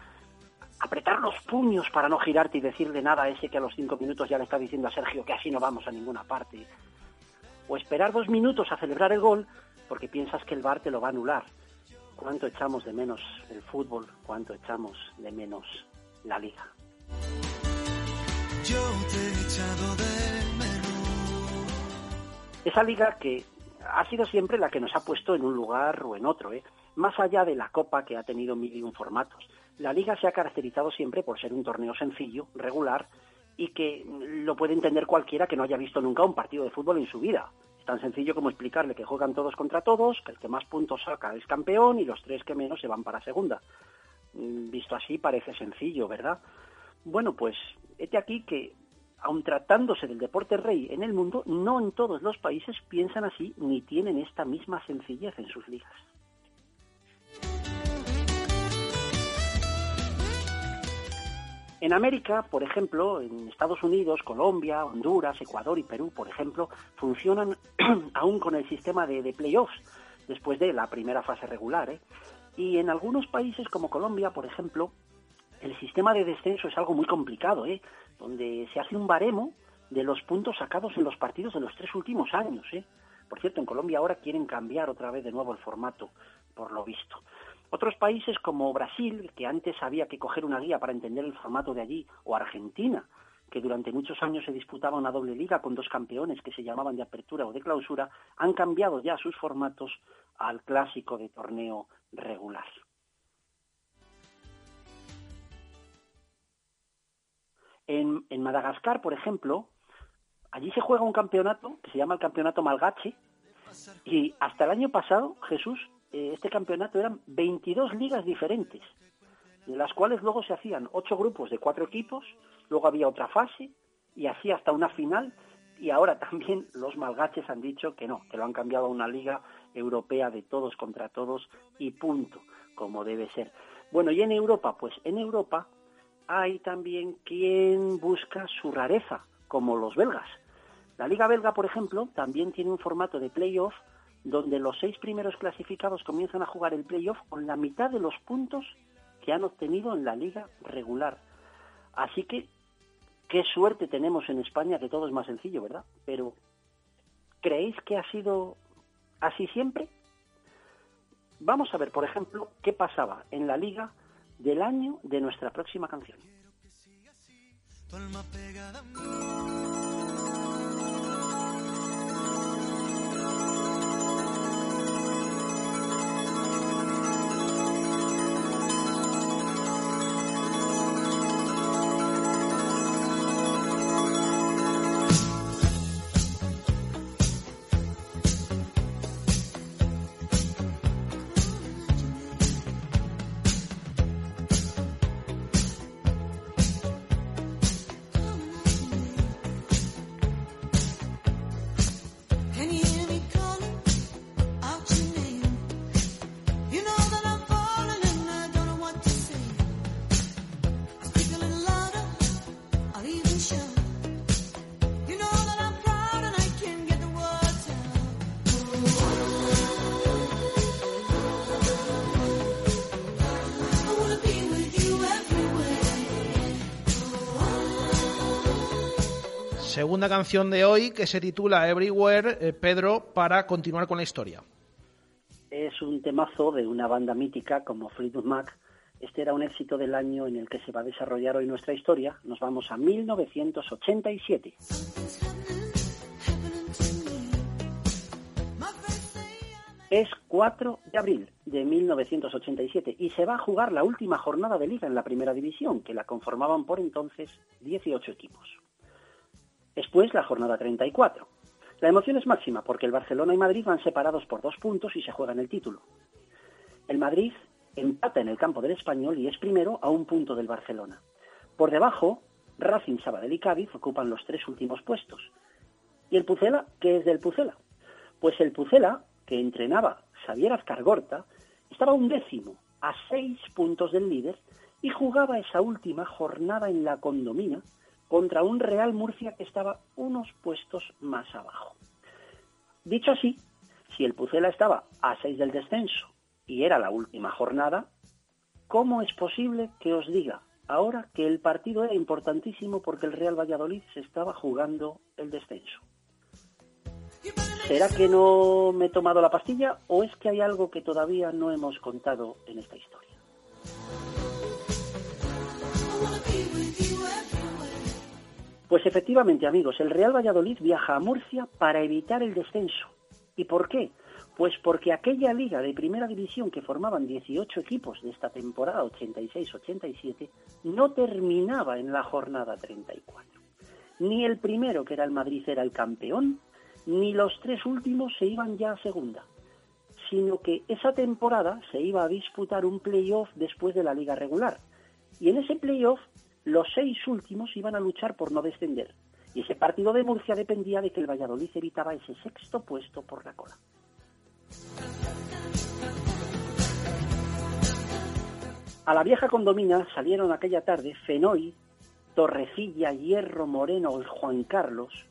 apretar los puños para no girarte y decirle nada a ese que a los cinco minutos ya le está diciendo a Sergio que así no vamos a ninguna parte, o esperar dos minutos a celebrar el gol porque piensas que el VAR te lo va a anular. ¿Cuánto echamos de menos el fútbol? ¿Cuánto echamos de menos la liga? Yo te he echado de menos. Esa liga que ha sido siempre la que nos ha puesto en un lugar o en otro, ¿eh? más allá de la copa que ha tenido mil y un formatos. La liga se ha caracterizado siempre por ser un torneo sencillo, regular, y que lo puede entender cualquiera que no haya visto nunca un partido de fútbol en su vida. Es tan sencillo como explicarle que juegan todos contra todos, que el que más puntos saca es campeón y los tres que menos se van para segunda. Mm, visto así parece sencillo, ¿verdad? Bueno, pues este aquí que, aun tratándose del deporte rey en el mundo, no en todos los países piensan así ni tienen esta misma sencillez en sus ligas. En América, por ejemplo, en Estados Unidos, Colombia, Honduras, Ecuador y Perú, por ejemplo, funcionan [CLEARS THROAT] aún con el sistema de, playoffs después de la primera fase regular. ¿eh? Y en algunos países como Colombia, por ejemplo, el sistema de descenso es algo muy complicado, ¿eh? donde se hace un baremo de los puntos sacados en los partidos de los tres últimos años. ¿eh? Por cierto, en Colombia ahora quieren cambiar otra vez de nuevo el formato, por lo visto. Otros países como Brasil, que antes había que coger una guía para entender el formato de allí, o Argentina, que durante muchos años se disputaba una doble liga con dos campeones que se llamaban de apertura o de clausura, han cambiado ya sus formatos al clásico de torneo regular. En, Madagascar, por ejemplo, allí se juega un campeonato que se llama el Campeonato Malgache y hasta el año pasado, Jesús, eh, este campeonato eran 22 ligas diferentes, de las cuales luego se hacían ocho grupos de cuatro equipos luego había otra fase y así hasta una final y ahora [LAUGHS] también los malgaches han dicho que no, que lo han cambiado a una liga europea de todos contra todos y punto, como debe ser. Bueno, y en Europa, pues en Europa hay también quien busca su rareza, como los belgas. La liga belga, por ejemplo, también tiene un formato de playoff donde los seis primeros clasificados comienzan a jugar el playoff con la mitad de los puntos que han obtenido en la liga regular. Así que qué suerte tenemos en España, que todo es más sencillo, ¿verdad? Pero, ¿creéis que ha sido así siempre? Vamos a ver, por ejemplo, qué pasaba en la liga del año de nuestra próxima canción. Segunda canción de hoy que se titula Everywhere, eh, Pedro, para continuar con la historia. Es un temazo de una banda mítica como Fleetwood Mac. Este era un éxito del año en el que se va a desarrollar hoy nuestra historia. Nos vamos a 1987. Es 4 de abril de 1987 y se va a jugar la última jornada de liga en la primera división, que la conformaban por entonces 18 equipos. Después la jornada 34. La emoción es máxima porque el Barcelona y Madrid van separados por dos puntos y se juegan el título. El Madrid empata en el campo del Español y es primero a un punto del Barcelona. Por debajo, Racing, Sabadell y Cádiz ocupan los tres últimos puestos. ¿Y el Pucela? ¿Qué es del Pucela? Pues el Pucela, que entrenaba Xavier Azcargorta, estaba un décimo, a seis puntos del líder, y jugaba esa última jornada en la condomina contra un Real Murcia que estaba unos puestos más abajo. Dicho así, si el Pucela estaba a seis del descenso y era la última jornada, ¿cómo es posible que os diga ahora que el partido era importantísimo porque el Real Valladolid se estaba jugando el descenso? ¿Será que no me he tomado la pastilla o es que hay algo que todavía no hemos contado en esta historia? Pues efectivamente, amigos, el Real Valladolid viaja a Murcia para evitar el descenso. ¿Y por qué? Pues porque aquella liga de primera división que formaban 18 equipos de esta temporada 86-87 no terminaba en la jornada 34. Ni el primero, que era el Madrid, era el campeón, ni los tres últimos se iban ya a segunda, sino que esa temporada se iba a disputar un playoff después de la liga regular. Y en ese playoff los seis últimos iban a luchar por no descender. Y ese partido de Murcia dependía de que el Valladolid evitaba ese sexto puesto por la cola. A la vieja condomina salieron aquella tarde Fenoy, Torrecilla, Hierro, Moreno y Juan Carlos,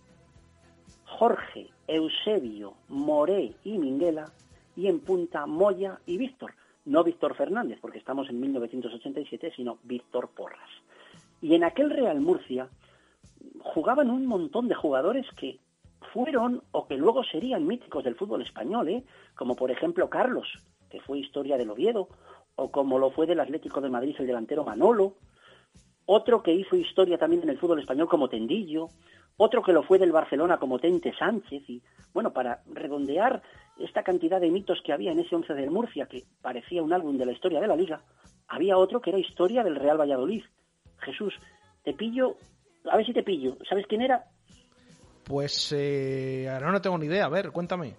Jorge, Eusebio, Moré y Minguela, y en punta Moya y Víctor. No Víctor Fernández, porque estamos en 1987, sino Víctor Porras. Y en aquel Real Murcia jugaban un montón de jugadores que fueron o que luego serían míticos del fútbol español, ¿eh? como por ejemplo Carlos, que fue historia del Oviedo, o como lo fue del Atlético de Madrid el delantero Manolo, otro que hizo historia también en el fútbol español como Tendillo, otro que lo fue del Barcelona como Tente Sánchez, y bueno, para redondear esta cantidad de mitos que había en ese once del Murcia, que parecía un álbum de la historia de la liga, había otro que era historia del Real Valladolid, Jesús, te pillo, a ver si te pillo. ¿Sabes quién era? Pues eh, ahora no tengo ni idea. A ver, cuéntame.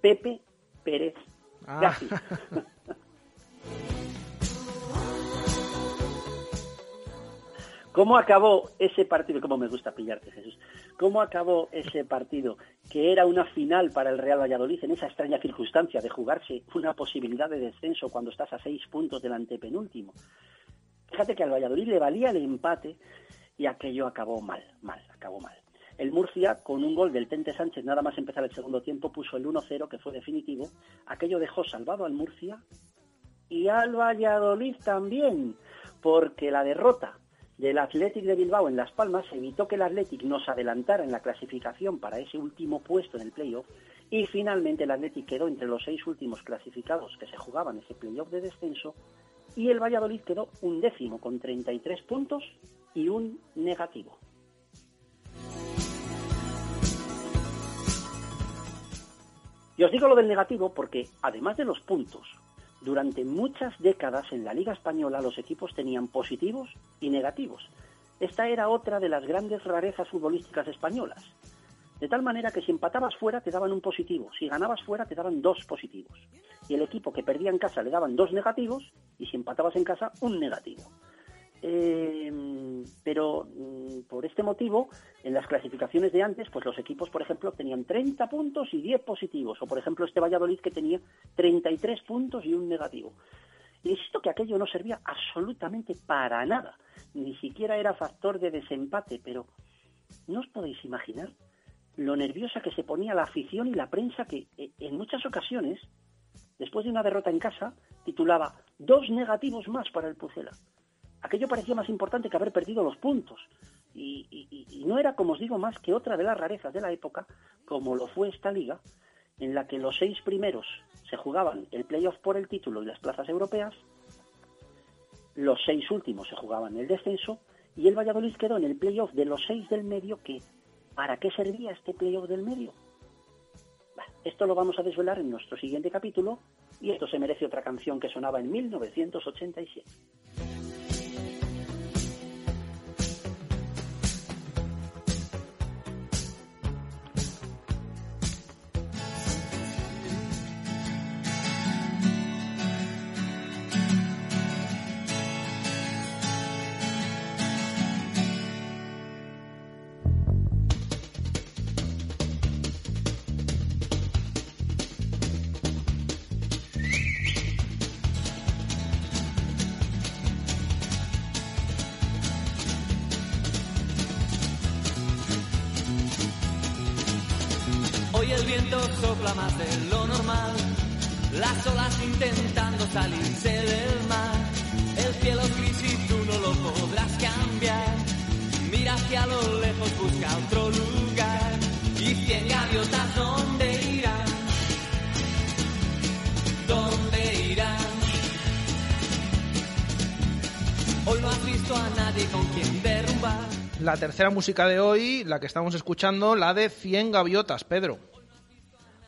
Pepe Pérez ah. [LAUGHS] ¿Cómo acabó ese partido? ¿Cómo me gusta pillarte, Jesús? ¿Cómo acabó ese partido que era una final para el Real Valladolid en esa extraña circunstancia de jugarse una posibilidad de descenso cuando estás a seis puntos del antepenúltimo? Fíjate que al Valladolid le valía el empate y aquello acabó mal, mal, acabó mal. El Murcia, con un gol del Tente Sánchez, nada más empezar el segundo tiempo, puso el 1-0, que fue definitivo. Aquello dejó salvado al Murcia y al Valladolid también, porque la derrota del Athletic de Bilbao en Las Palmas evitó que el Athletic nos adelantara en la clasificación para ese último puesto en el playoff y finalmente el Athletic quedó entre los seis últimos clasificados que se jugaban ese playoff de descenso y el Valladolid quedó un décimo con 33 puntos y un negativo. Y os digo lo del negativo porque, además de los puntos, durante muchas décadas en la Liga Española los equipos tenían positivos y negativos. Esta era otra de las grandes rarezas futbolísticas españolas. De tal manera que si empatabas fuera te daban un positivo, si ganabas fuera te daban dos positivos. Y el equipo que perdía en casa le daban dos negativos y si empatabas en casa un negativo. Eh, pero mm, por este motivo, en las clasificaciones de antes, pues los equipos, por ejemplo, tenían 30 puntos y 10 positivos, o por ejemplo este Valladolid que tenía 33 puntos y un negativo. Insisto que aquello no servía absolutamente para nada, ni siquiera era factor de desempate, pero no os podéis imaginar lo nerviosa que se ponía la afición y la prensa que eh, en muchas ocasiones, después de una derrota en casa, titulaba dos negativos más para el Pucela aquello parecía más importante que haber perdido los puntos. Y, no era, como os digo, más que otra de las rarezas de la época, como lo fue esta liga, en la que los seis primeros se jugaban el playoff por el título y las plazas europeas, los seis últimos se jugaban el descenso y el Valladolid quedó en el playoff de los seis del medio que ¿para qué servía este playoff del medio? esto lo vamos a desvelar en nuestro siguiente capítulo y esto se merece otra canción que sonaba en 1987. La tercera música de hoy, la que estamos escuchando, la de 100 gaviotas, Pedro.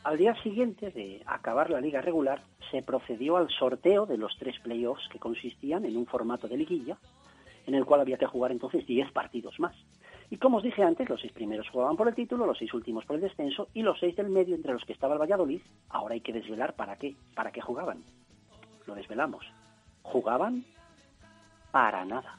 Al día siguiente de acabar la liga regular, se procedió al sorteo de los tres playoffs que consistían en un formato de liguilla, en el cual había que jugar entonces 10 partidos más. Y como os dije antes, los seis primeros jugaban por el título, los seis últimos por el descenso y los seis del medio entre los que estaba el Valladolid, ahora hay que desvelar para qué, para qué jugaban. Lo desvelamos. Jugaban para nada.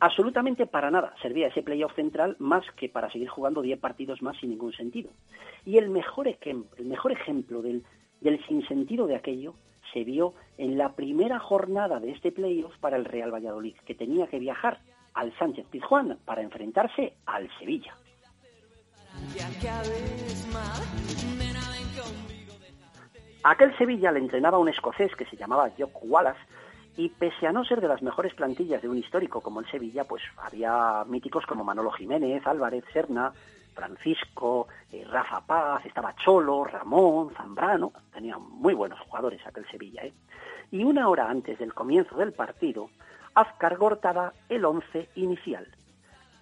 Absolutamente para nada servía ese playoff central más que para seguir jugando 10 partidos más sin ningún sentido. Y el mejor, el mejor ejemplo del, del sinsentido de aquello se vio en la primera jornada de este playoff para el Real Valladolid, que tenía que viajar al Sánchez Pizjuán para enfrentarse al Sevilla. Aquel Sevilla le entrenaba un escocés que se llamaba Jock Wallace y pese a no ser de las mejores plantillas de un histórico como el Sevilla, pues había míticos como Manolo Jiménez, Álvarez, Serna, Francisco, eh, Rafa Paz, estaba Cholo, Ramón, Zambrano, tenían muy buenos jugadores aquel Sevilla. ¿eh? Y una hora antes del comienzo del partido, Azcar cortaba el once inicial.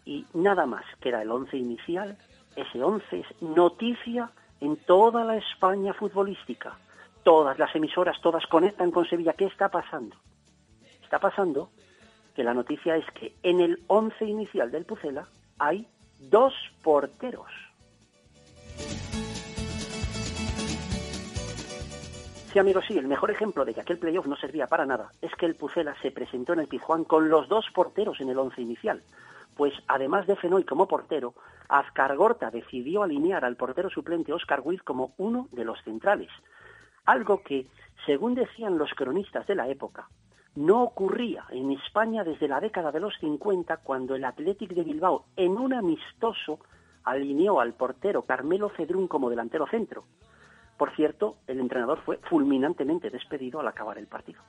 Y nada más que era el once inicial, ese once es noticia en toda la España futbolística. Todas las emisoras, todas conectan con Sevilla. ¿Qué está pasando? Está pasando que la noticia es que en el once inicial del Pucela hay dos porteros. Sí, amigos, sí, el mejor ejemplo de que aquel playoff no servía para nada es que el Pucela se presentó en el Pizjuán con los dos porteros en el once inicial. Pues además de Fenoy como portero, Azcargorta decidió alinear al portero suplente Oscar Witt como uno de los centrales. Algo que, según decían los cronistas de la época, no ocurría en España desde la década de los 50 cuando el Athletic de Bilbao en un amistoso alineó al portero Carmelo Cedrún como delantero centro. Por cierto, el entrenador fue fulminantemente despedido al acabar el partido.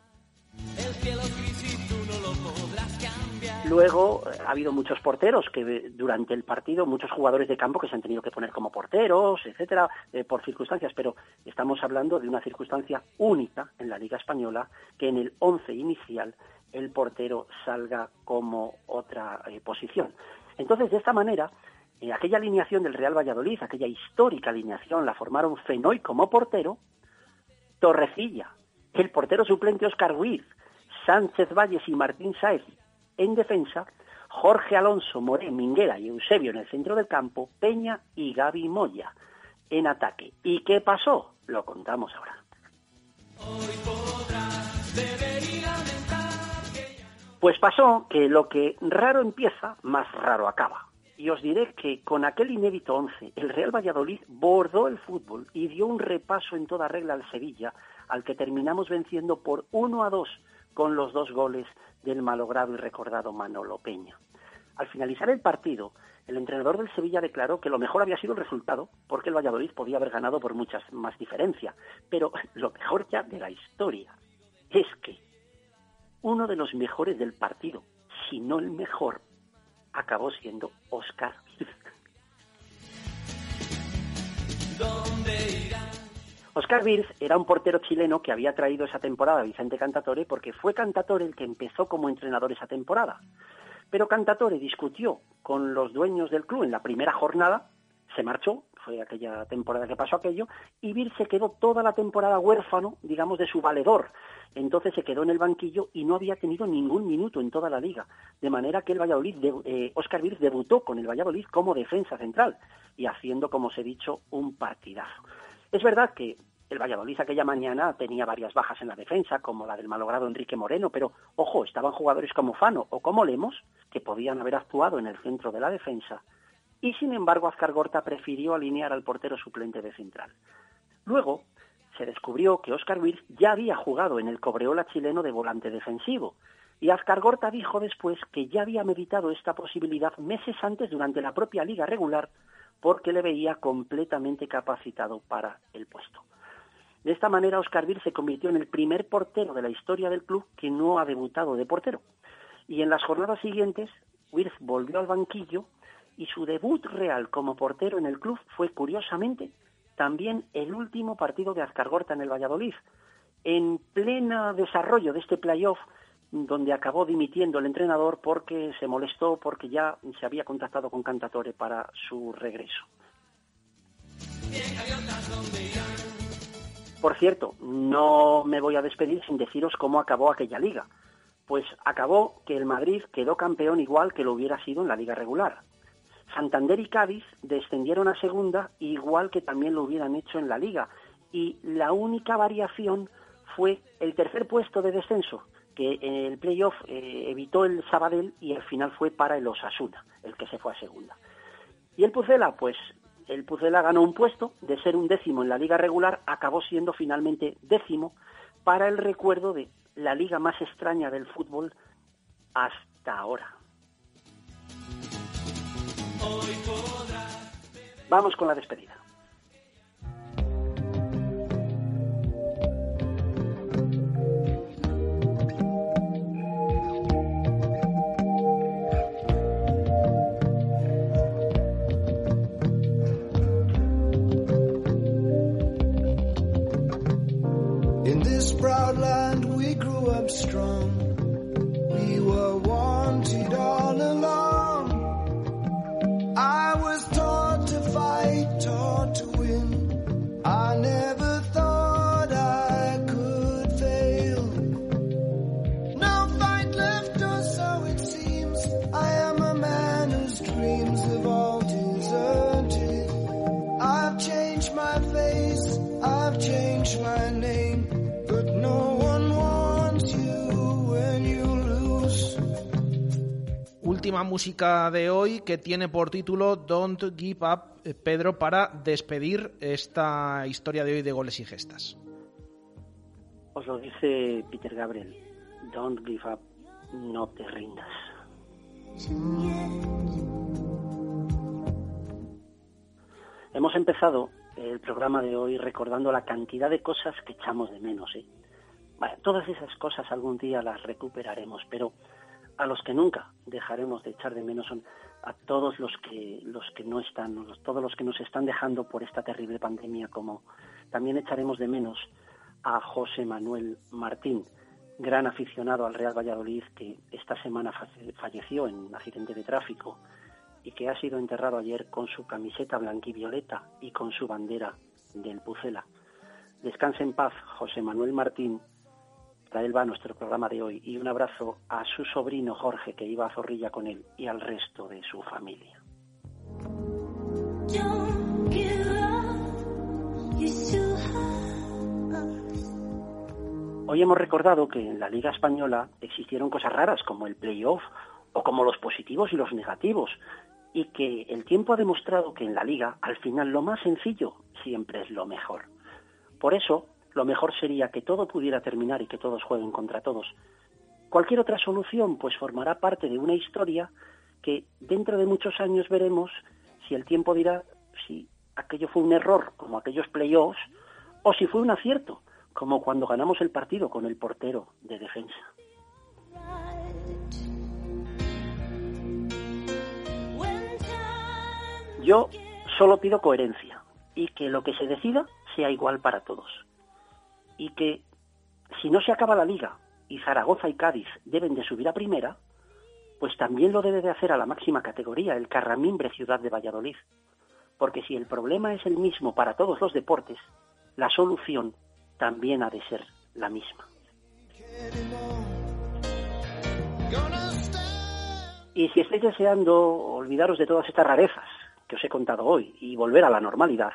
Luego eh, ha habido muchos porteros que eh, durante el partido, muchos jugadores de campo que se han tenido que poner como porteros, etcétera, eh, por circunstancias, pero estamos hablando de una circunstancia única en la Liga Española, que en el once inicial el portero salga como otra posición. Entonces, de esta manera, aquella alineación del Real Valladolid, aquella histórica alineación, la formaron Fenoy como portero, Torrecilla, el portero suplente Oscar Ruiz, Sánchez Valles y Martín Saez en defensa, Jorge Alonso, Moré, Minguera y Eusebio en el centro del campo, Peña y Gaby Moya en ataque. ¿Y qué pasó? Lo contamos ahora. Pues pasó que lo que raro empieza, más raro acaba. Y os diré que con aquel inédito once, el Real Valladolid bordó el fútbol y dio un repaso en toda regla al Sevilla, al que terminamos venciendo por 1 a 2 con los dos goles del malogrado y recordado Manolo Peña. Al finalizar el partido, el entrenador del Sevilla declaró que lo mejor había sido el resultado, porque el Valladolid podía haber ganado por muchas más diferencia. Pero [LAUGHS] lo mejor ya de la historia es que uno de los mejores del partido, si no el mejor, acabó siendo Oscar Oscar Virz era un portero chileno que había traído esa temporada a Vicente Cantatore porque fue Cantatore el que empezó como entrenador esa temporada. Pero Cantatore discutió con los dueños del club en la primera jornada, se marchó, fue aquella temporada que pasó aquello, y Virz se quedó toda la temporada huérfano, digamos, de su valedor. Entonces se quedó en el banquillo y no había tenido ningún minuto en toda la liga. De manera que el Valladolid, de, Oscar eh, Virz debutó con el Valladolid como defensa central y haciendo, como os he dicho, un partidazo. Es verdad que el Valladolid aquella mañana tenía varias bajas en la defensa, como la del malogrado Enrique Moreno, pero ojo, estaban jugadores como Fano o como Lemos, que podían haber actuado en el centro de la defensa, y sin embargo Azcar Gorta prefirió alinear al portero suplente de central. Luego se descubrió que Oscar Wirth ya había jugado en el Cobreola chileno de volante defensivo, y Azcar Gorta dijo después que ya había meditado esta posibilidad meses antes durante la propia liga regular porque le veía completamente capacitado para el puesto. De esta manera, Oscar Vir se convirtió en el primer portero de la historia del club que no ha debutado de portero. Y en las jornadas siguientes, Wirth volvió al banquillo y su debut real como portero en el club fue, curiosamente, también el último partido de Azcargorta en el Valladolid. En pleno desarrollo de este playoff, donde acabó dimitiendo el entrenador porque se molestó porque ya se había contactado con Cantatore para su regreso. Por cierto, no me voy a despedir sin deciros cómo acabó aquella liga. Pues acabó que el Madrid quedó campeón igual que lo hubiera sido en la liga regular. Santander y Cádiz descendieron a segunda igual que también lo hubieran hecho en la liga. Y la única variación fue el tercer puesto de descenso, que en el playoff eh, evitó el Sabadell y al final fue para el Osasuna, el que se fue a segunda. Y el Pucela, pues el Pucela ganó un puesto de ser un décimo en la liga regular, acabó siendo finalmente décimo para el recuerdo de la liga más extraña del fútbol hasta ahora. Vamos con la despedida. Strong. Música de hoy que tiene por título Don't Give Up, eh, Pedro, para despedir esta historia de hoy de goles y gestas. Os lo dice Peter Gabriel. Don't give up, no te rindas. Hemos empezado el programa de hoy recordando la cantidad de cosas que echamos de menos. ¿eh? todas esas cosas algún día las recuperaremos, pero a los que nunca dejaremos de echar de menos son a todos los que los que no están, todos los que nos están dejando por esta terrible pandemia, como también echaremos de menos a José Manuel Martín, gran aficionado al Real Valladolid que esta semana falleció en un accidente de tráfico y que ha sido enterrado ayer con su camiseta blanquivioleta y con su bandera del Pucela. Descanse en paz, José Manuel Martín. Él va nuestro programa de hoy y un abrazo a su sobrino Jorge que iba a Zorrilla con él y al resto de su familia. Hoy hemos recordado que en la Liga Española existieron cosas raras como el playoff o como los positivos y los negativos, y que el tiempo ha demostrado que en la liga, al final, lo más sencillo siempre es lo mejor. Por eso, lo mejor sería que todo pudiera terminar y que todos jueguen contra todos. Cualquier otra solución, pues formará parte de una historia que dentro de muchos años veremos si el tiempo dirá si aquello fue un error, como aquellos playoffs, o si fue un acierto, como cuando ganamos el partido con el portero de defensa. Yo solo pido coherencia y que lo que se decida sea igual para todos. Y que si no se acaba la liga y Zaragoza y Cádiz deben de subir a primera, pues también lo debe de hacer a la máxima categoría el Carramimbre Ciudad de Valladolid. Porque si el problema es el mismo para todos los deportes, la solución también ha de ser la misma. Y si estáis deseando olvidaros de todas estas rarezas que os he contado hoy y volver a la normalidad,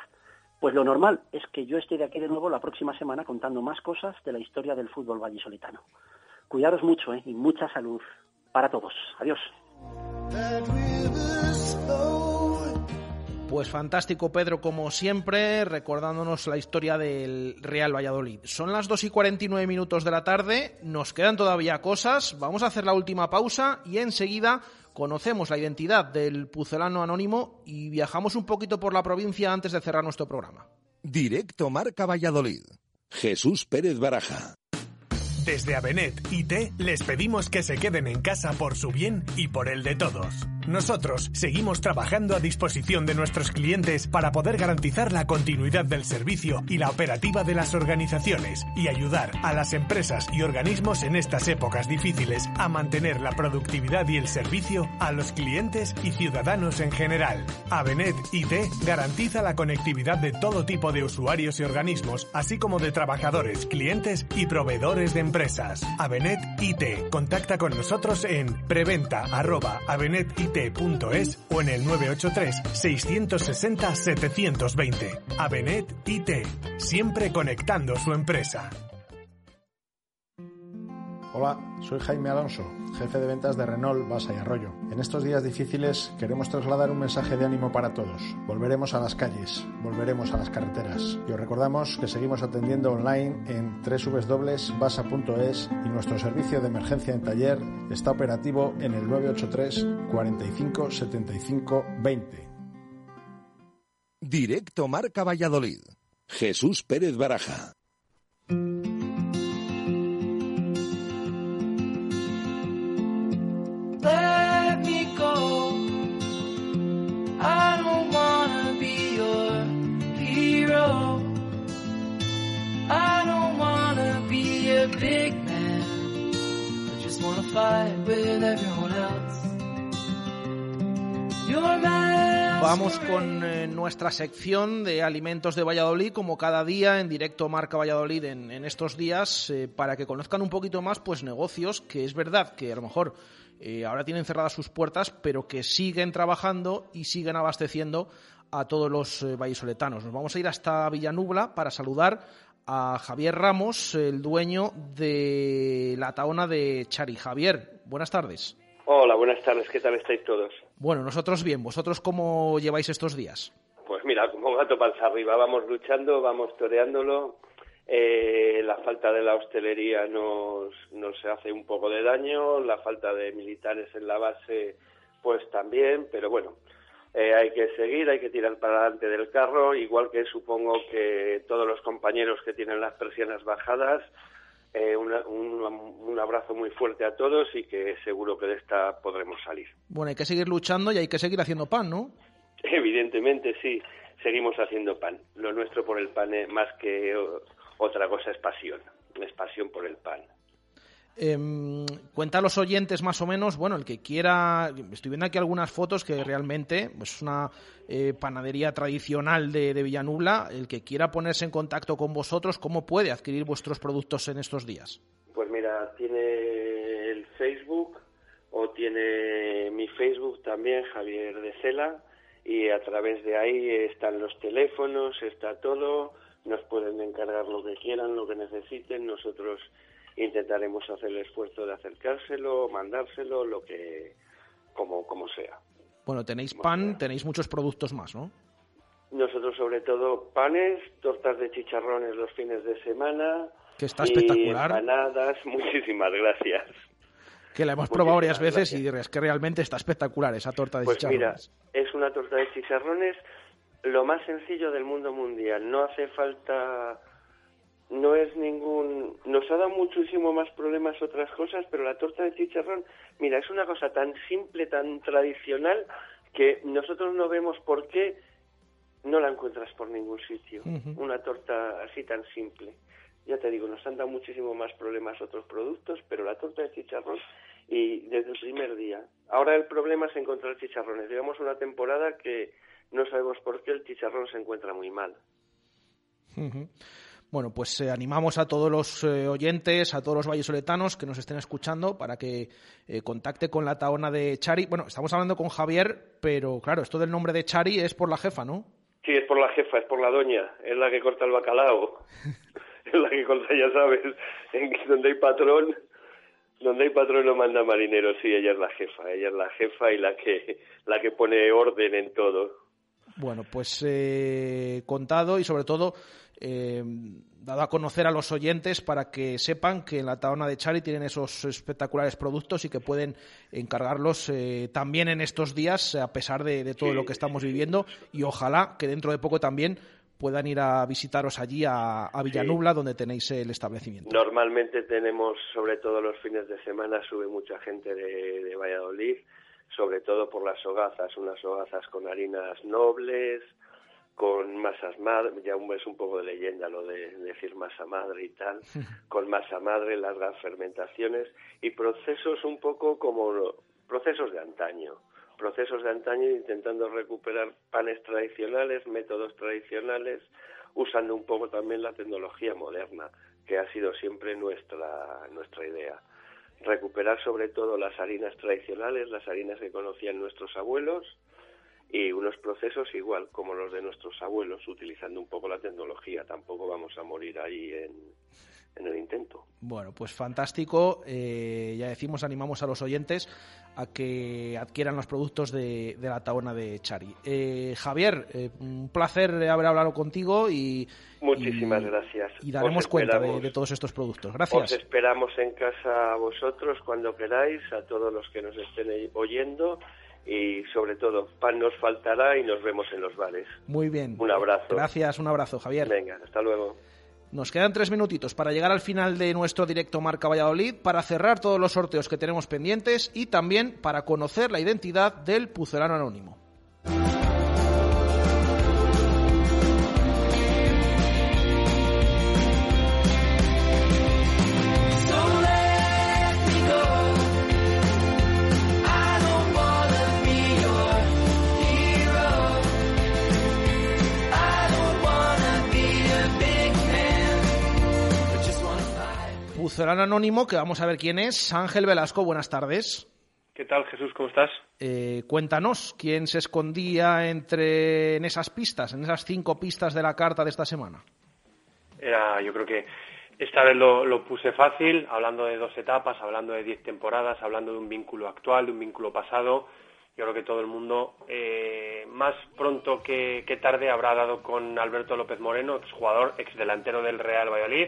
pues lo normal es que yo esté de aquí de nuevo la próxima semana contando más cosas de la historia del fútbol vallisoletano. Cuidaros mucho ¿eh? y mucha salud para todos. Adiós. Pues fantástico, Pedro, como siempre, recordándonos la historia del Real Valladolid. Son las 2 y 49 minutos de la tarde, nos quedan todavía cosas, vamos a hacer la última pausa y enseguida conocemos la identidad del pucelano anónimo y viajamos un poquito por la provincia antes de cerrar nuestro programa. Directo Marca Valladolid. Jesús Pérez Baraja. Desde Abenet IT les pedimos que se queden en casa por su bien y por el de todos. Nosotros seguimos trabajando a disposición de nuestros clientes para poder garantizar la continuidad del servicio y la operativa de las organizaciones y ayudar a las empresas y organismos en estas épocas difíciles a mantener la productividad y el servicio a los clientes y ciudadanos en general. Avenet IT garantiza la conectividad de todo tipo de usuarios y organismos, así como de trabajadores, clientes y proveedores de empresas. Avenet IT. Contacta con nosotros en preventa@avenetit O en el 983-660-720. Avenet IT, siempre conectando su empresa. Hola, soy Jaime Alonso, jefe de ventas de Renault Basa y Arroyo. En estos días difíciles queremos trasladar un mensaje de ánimo para todos. Volveremos a las calles, volveremos a las carreteras. Y os recordamos que seguimos atendiendo online en www.basa.es y nuestro servicio de emergencia en taller está operativo en el 983 45 75 20. Directo Marca Valladolid. Jesús Pérez Baraja. Vamos con eh, nuestra sección de alimentos de Valladolid, como cada día en directo Marca Valladolid en, estos días, eh, para que conozcan un poquito más pues negocios que es verdad que a lo mejor eh, ahora tienen cerradas sus puertas, pero que siguen trabajando y siguen abasteciendo a todos los vallisoletanos. Nos vamos a ir hasta Villanubla para saludar a Javier Ramos, el dueño de la taona de Chari. Javier, buenas tardes. Hola, buenas tardes, ¿qué tal estáis todos? Bueno, nosotros bien, ¿vosotros cómo lleváis estos días? Pues mira, como gato panza arriba, vamos luchando, vamos toreándolo. Eh, la falta de la hostelería nos, nos hace un poco de daño, la falta de militares en la base, pues también, pero bueno, eh, hay que seguir, hay que tirar para adelante del carro, igual que supongo que todos los compañeros que tienen las persianas bajadas, eh, un, un, abrazo muy fuerte a todos y que seguro que de esta podremos salir. Bueno, hay que seguir luchando y hay que seguir haciendo pan, ¿no? [LAUGHS] Evidentemente, sí, seguimos haciendo pan. Lo nuestro por el pan, más que otra cosa, es pasión, es pasión por el pan. Eh, cuenta a los oyentes más o menos, bueno, el que quiera, estoy viendo aquí algunas fotos que realmente pues, es una eh, panadería tradicional de, de, Villanubla, el que quiera ponerse en contacto con vosotros, ¿cómo puede adquirir vuestros productos en estos días? Pues mira, tiene el Facebook o tiene mi Facebook también, Javier de Cela, y a través de ahí están los teléfonos, está todo, nos pueden encargar lo que quieran, lo que necesiten, nosotros intentaremos hacer el esfuerzo de acercárselo, mandárselo, lo que, como, como sea. Bueno, tenéis pan, tenéis muchos productos más, ¿no? Nosotros sobre todo panes, tortas de chicharrones los fines de semana. Que está espectacular. Empanadas, [LAUGHS] muchísimas gracias. Que la hemos probado varias veces y es que realmente está espectacular esa torta de pues chicharrones. Mira, es una torta de chicharrones lo más sencillo del mundo mundial. No hace falta no es ningún... Nos ha dado muchísimo más problemas otras cosas, pero la torta de chicharrón, mira, es una cosa tan simple, tan tradicional, que nosotros no vemos por qué no la encuentras por ningún sitio. Una torta así tan simple. Ya te digo, nos han dado muchísimo más problemas otros productos, pero la torta de chicharrón, y desde el primer día. Ahora el problema es encontrar chicharrones. Llevamos una temporada que no sabemos por qué el chicharrón se encuentra muy mal. Bueno, pues eh, animamos a todos los eh, oyentes, a todos los vallesoletanos que nos estén escuchando para que eh, contacte con la taona de Chari. Bueno, estamos hablando con Javier, pero claro, esto del nombre de Chari es por la jefa, ¿no? Sí, es por la jefa, es por la doña, es la que corta el bacalao, [LAUGHS] es la que corta, ya sabes, en donde hay patrón, donde hay patrón lo manda marinero, sí, ella es la jefa, ella es la jefa y la que, la que pone orden en todo. Bueno, pues eh, contado y sobre todo eh, dado a conocer a los oyentes para que sepan que en la taona de Chari tienen esos espectaculares productos y que pueden encargarlos eh, también en estos días a pesar de, todo lo que estamos viviendo. Y ojalá que dentro de poco también puedan ir a visitaros allí a, Villanubla donde tenéis el establecimiento. Normalmente tenemos, sobre todo los fines de semana, sube mucha gente de, de Valladolid, sobre todo por las hogazas, unas hogazas con harinas nobles, con masas madre, ya es un poco de leyenda lo de decir masa madre y tal, [LAUGHS] con masa madre, largas fermentaciones y procesos un poco como procesos de antaño, procesos de antaño intentando recuperar panes tradicionales, métodos tradicionales, usando un poco también la tecnología moderna, que ha sido siempre nuestra, nuestra idea. Recuperar sobre todo las harinas tradicionales, las harinas que conocían nuestros abuelos, y unos procesos igual como los de nuestros abuelos, utilizando un poco la tecnología. Tampoco vamos a morir ahí en, en el intento. Bueno, pues fantástico. Eh, ya decimos, animamos a los oyentes a que adquieran los productos de, de la taona de Chari. Eh, Javier, eh, un placer haber hablado contigo y... Muchísimas gracias. Y daremos cuenta de, de, todos estos productos. Gracias. Os esperamos en casa a vosotros cuando queráis, a todos los que nos estén oyendo y sobre todo pan nos faltará y nos vemos en los bares. Muy bien. Un abrazo. Gracias, un abrazo, Javier. Venga, hasta luego. Nos quedan tres minutitos para llegar al final de nuestro directo Marca Valladolid, para cerrar todos los sorteos que tenemos pendientes y también para conocer la identidad del pucelano anónimo. Pucelano Anónimo, que vamos a ver quién es. Ángel Velasco, buenas tardes. ¿Qué tal, Jesús? ¿Cómo estás? Eh, cuéntanos, ¿quién se escondía entre en esas pistas, en esas cinco pistas de la carta de esta semana? Era, yo creo que Esta vez lo, lo, puse fácil, hablando de dos etapas, hablando de diez temporadas, hablando de un vínculo actual, de un vínculo pasado. Yo creo que todo el mundo, eh, más pronto que, que, tarde, habrá dado con Alberto López Moreno, exjugador, exdelantero del Real Valladolid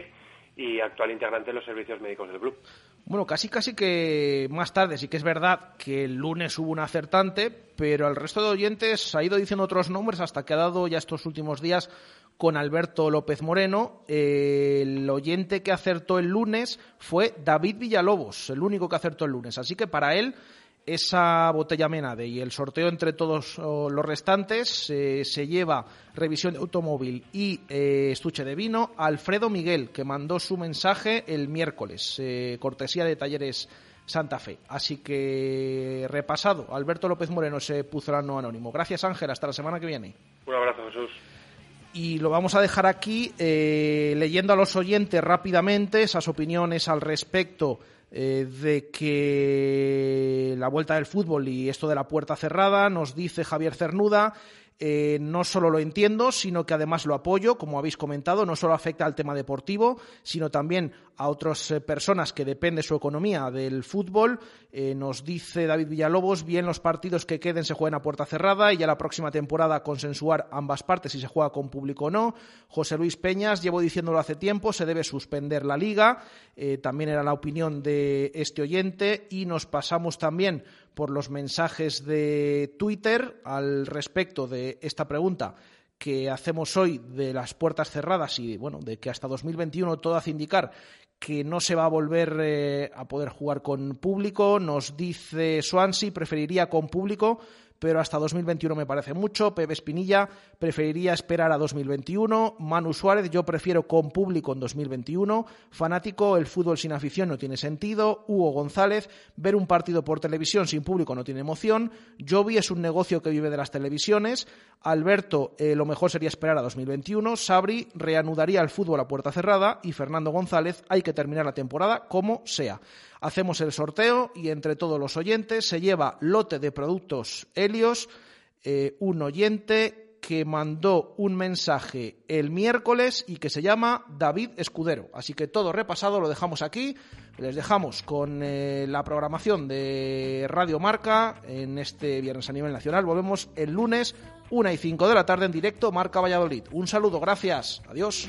y actual integrante de los servicios médicos del club. Bueno, casi casi que más tarde sí que es verdad que el lunes hubo un acertante, pero al resto de oyentes ha ido diciendo otros nombres hasta que ha dado ya estos últimos días con Alberto López Moreno. el oyente que acertó el lunes fue David Villalobos, el único que acertó el lunes. Así que para él esa botella Menade y el sorteo entre todos los restantes eh, se lleva revisión de automóvil y eh, estuche de vino Alfredo Miguel, que mandó su mensaje el miércoles, eh, cortesía de Talleres Santa Fe. Así que repasado, Alberto López Moreno, ese puzolano anónimo. Gracias Ángel, hasta la semana que viene. Un abrazo Jesús. Y lo vamos a dejar aquí leyendo a los oyentes rápidamente esas opiniones al respecto eh, de que la vuelta del fútbol y esto de la puerta cerrada, nos dice Javier Cernuda, eh, no solo lo entiendo, sino que además lo apoyo, como habéis comentado, no solo afecta al tema deportivo, sino también a otras eh, personas que depende su economía del fútbol. Eh, nos dice David Villalobos, bien los partidos que queden se jueguen a puerta cerrada y ya la próxima temporada consensuar ambas partes si se juega con público o no. José Luis Peñas, llevo diciéndolo hace tiempo, se debe suspender la liga. también era la opinión de este oyente y nos pasamos también por los mensajes de Twitter al respecto de esta pregunta que hacemos hoy de las puertas cerradas y bueno, de que hasta 2021 todo hace indicar que no se va a volver eh, a poder jugar con público. Nos dice Swansea, preferiría con público, pero hasta 2021 me parece mucho. Pepe Espinilla preferiría esperar a 2021. Manu Suárez, yo prefiero con público en 2021. Fanático, el fútbol sin afición no tiene sentido. Hugo González, ver un partido por televisión sin público no tiene emoción. Jovi es un negocio que vive de las televisiones. Alberto, eh, lo mejor sería esperar a 2021. Sabri reanudaría el fútbol a puerta cerrada. Y Fernando González, hay que terminar la temporada como sea. Hacemos el sorteo y entre todos los oyentes se lleva lote de productos Helios, eh, un oyente que mandó un mensaje el miércoles y que se llama David Escudero. Así que todo repasado lo dejamos aquí. Les dejamos con eh, la programación de Radio Marca en este viernes a nivel nacional. Volvemos el lunes, una y cinco de la tarde en directo, Marca Valladolid. Un saludo, gracias. Adiós.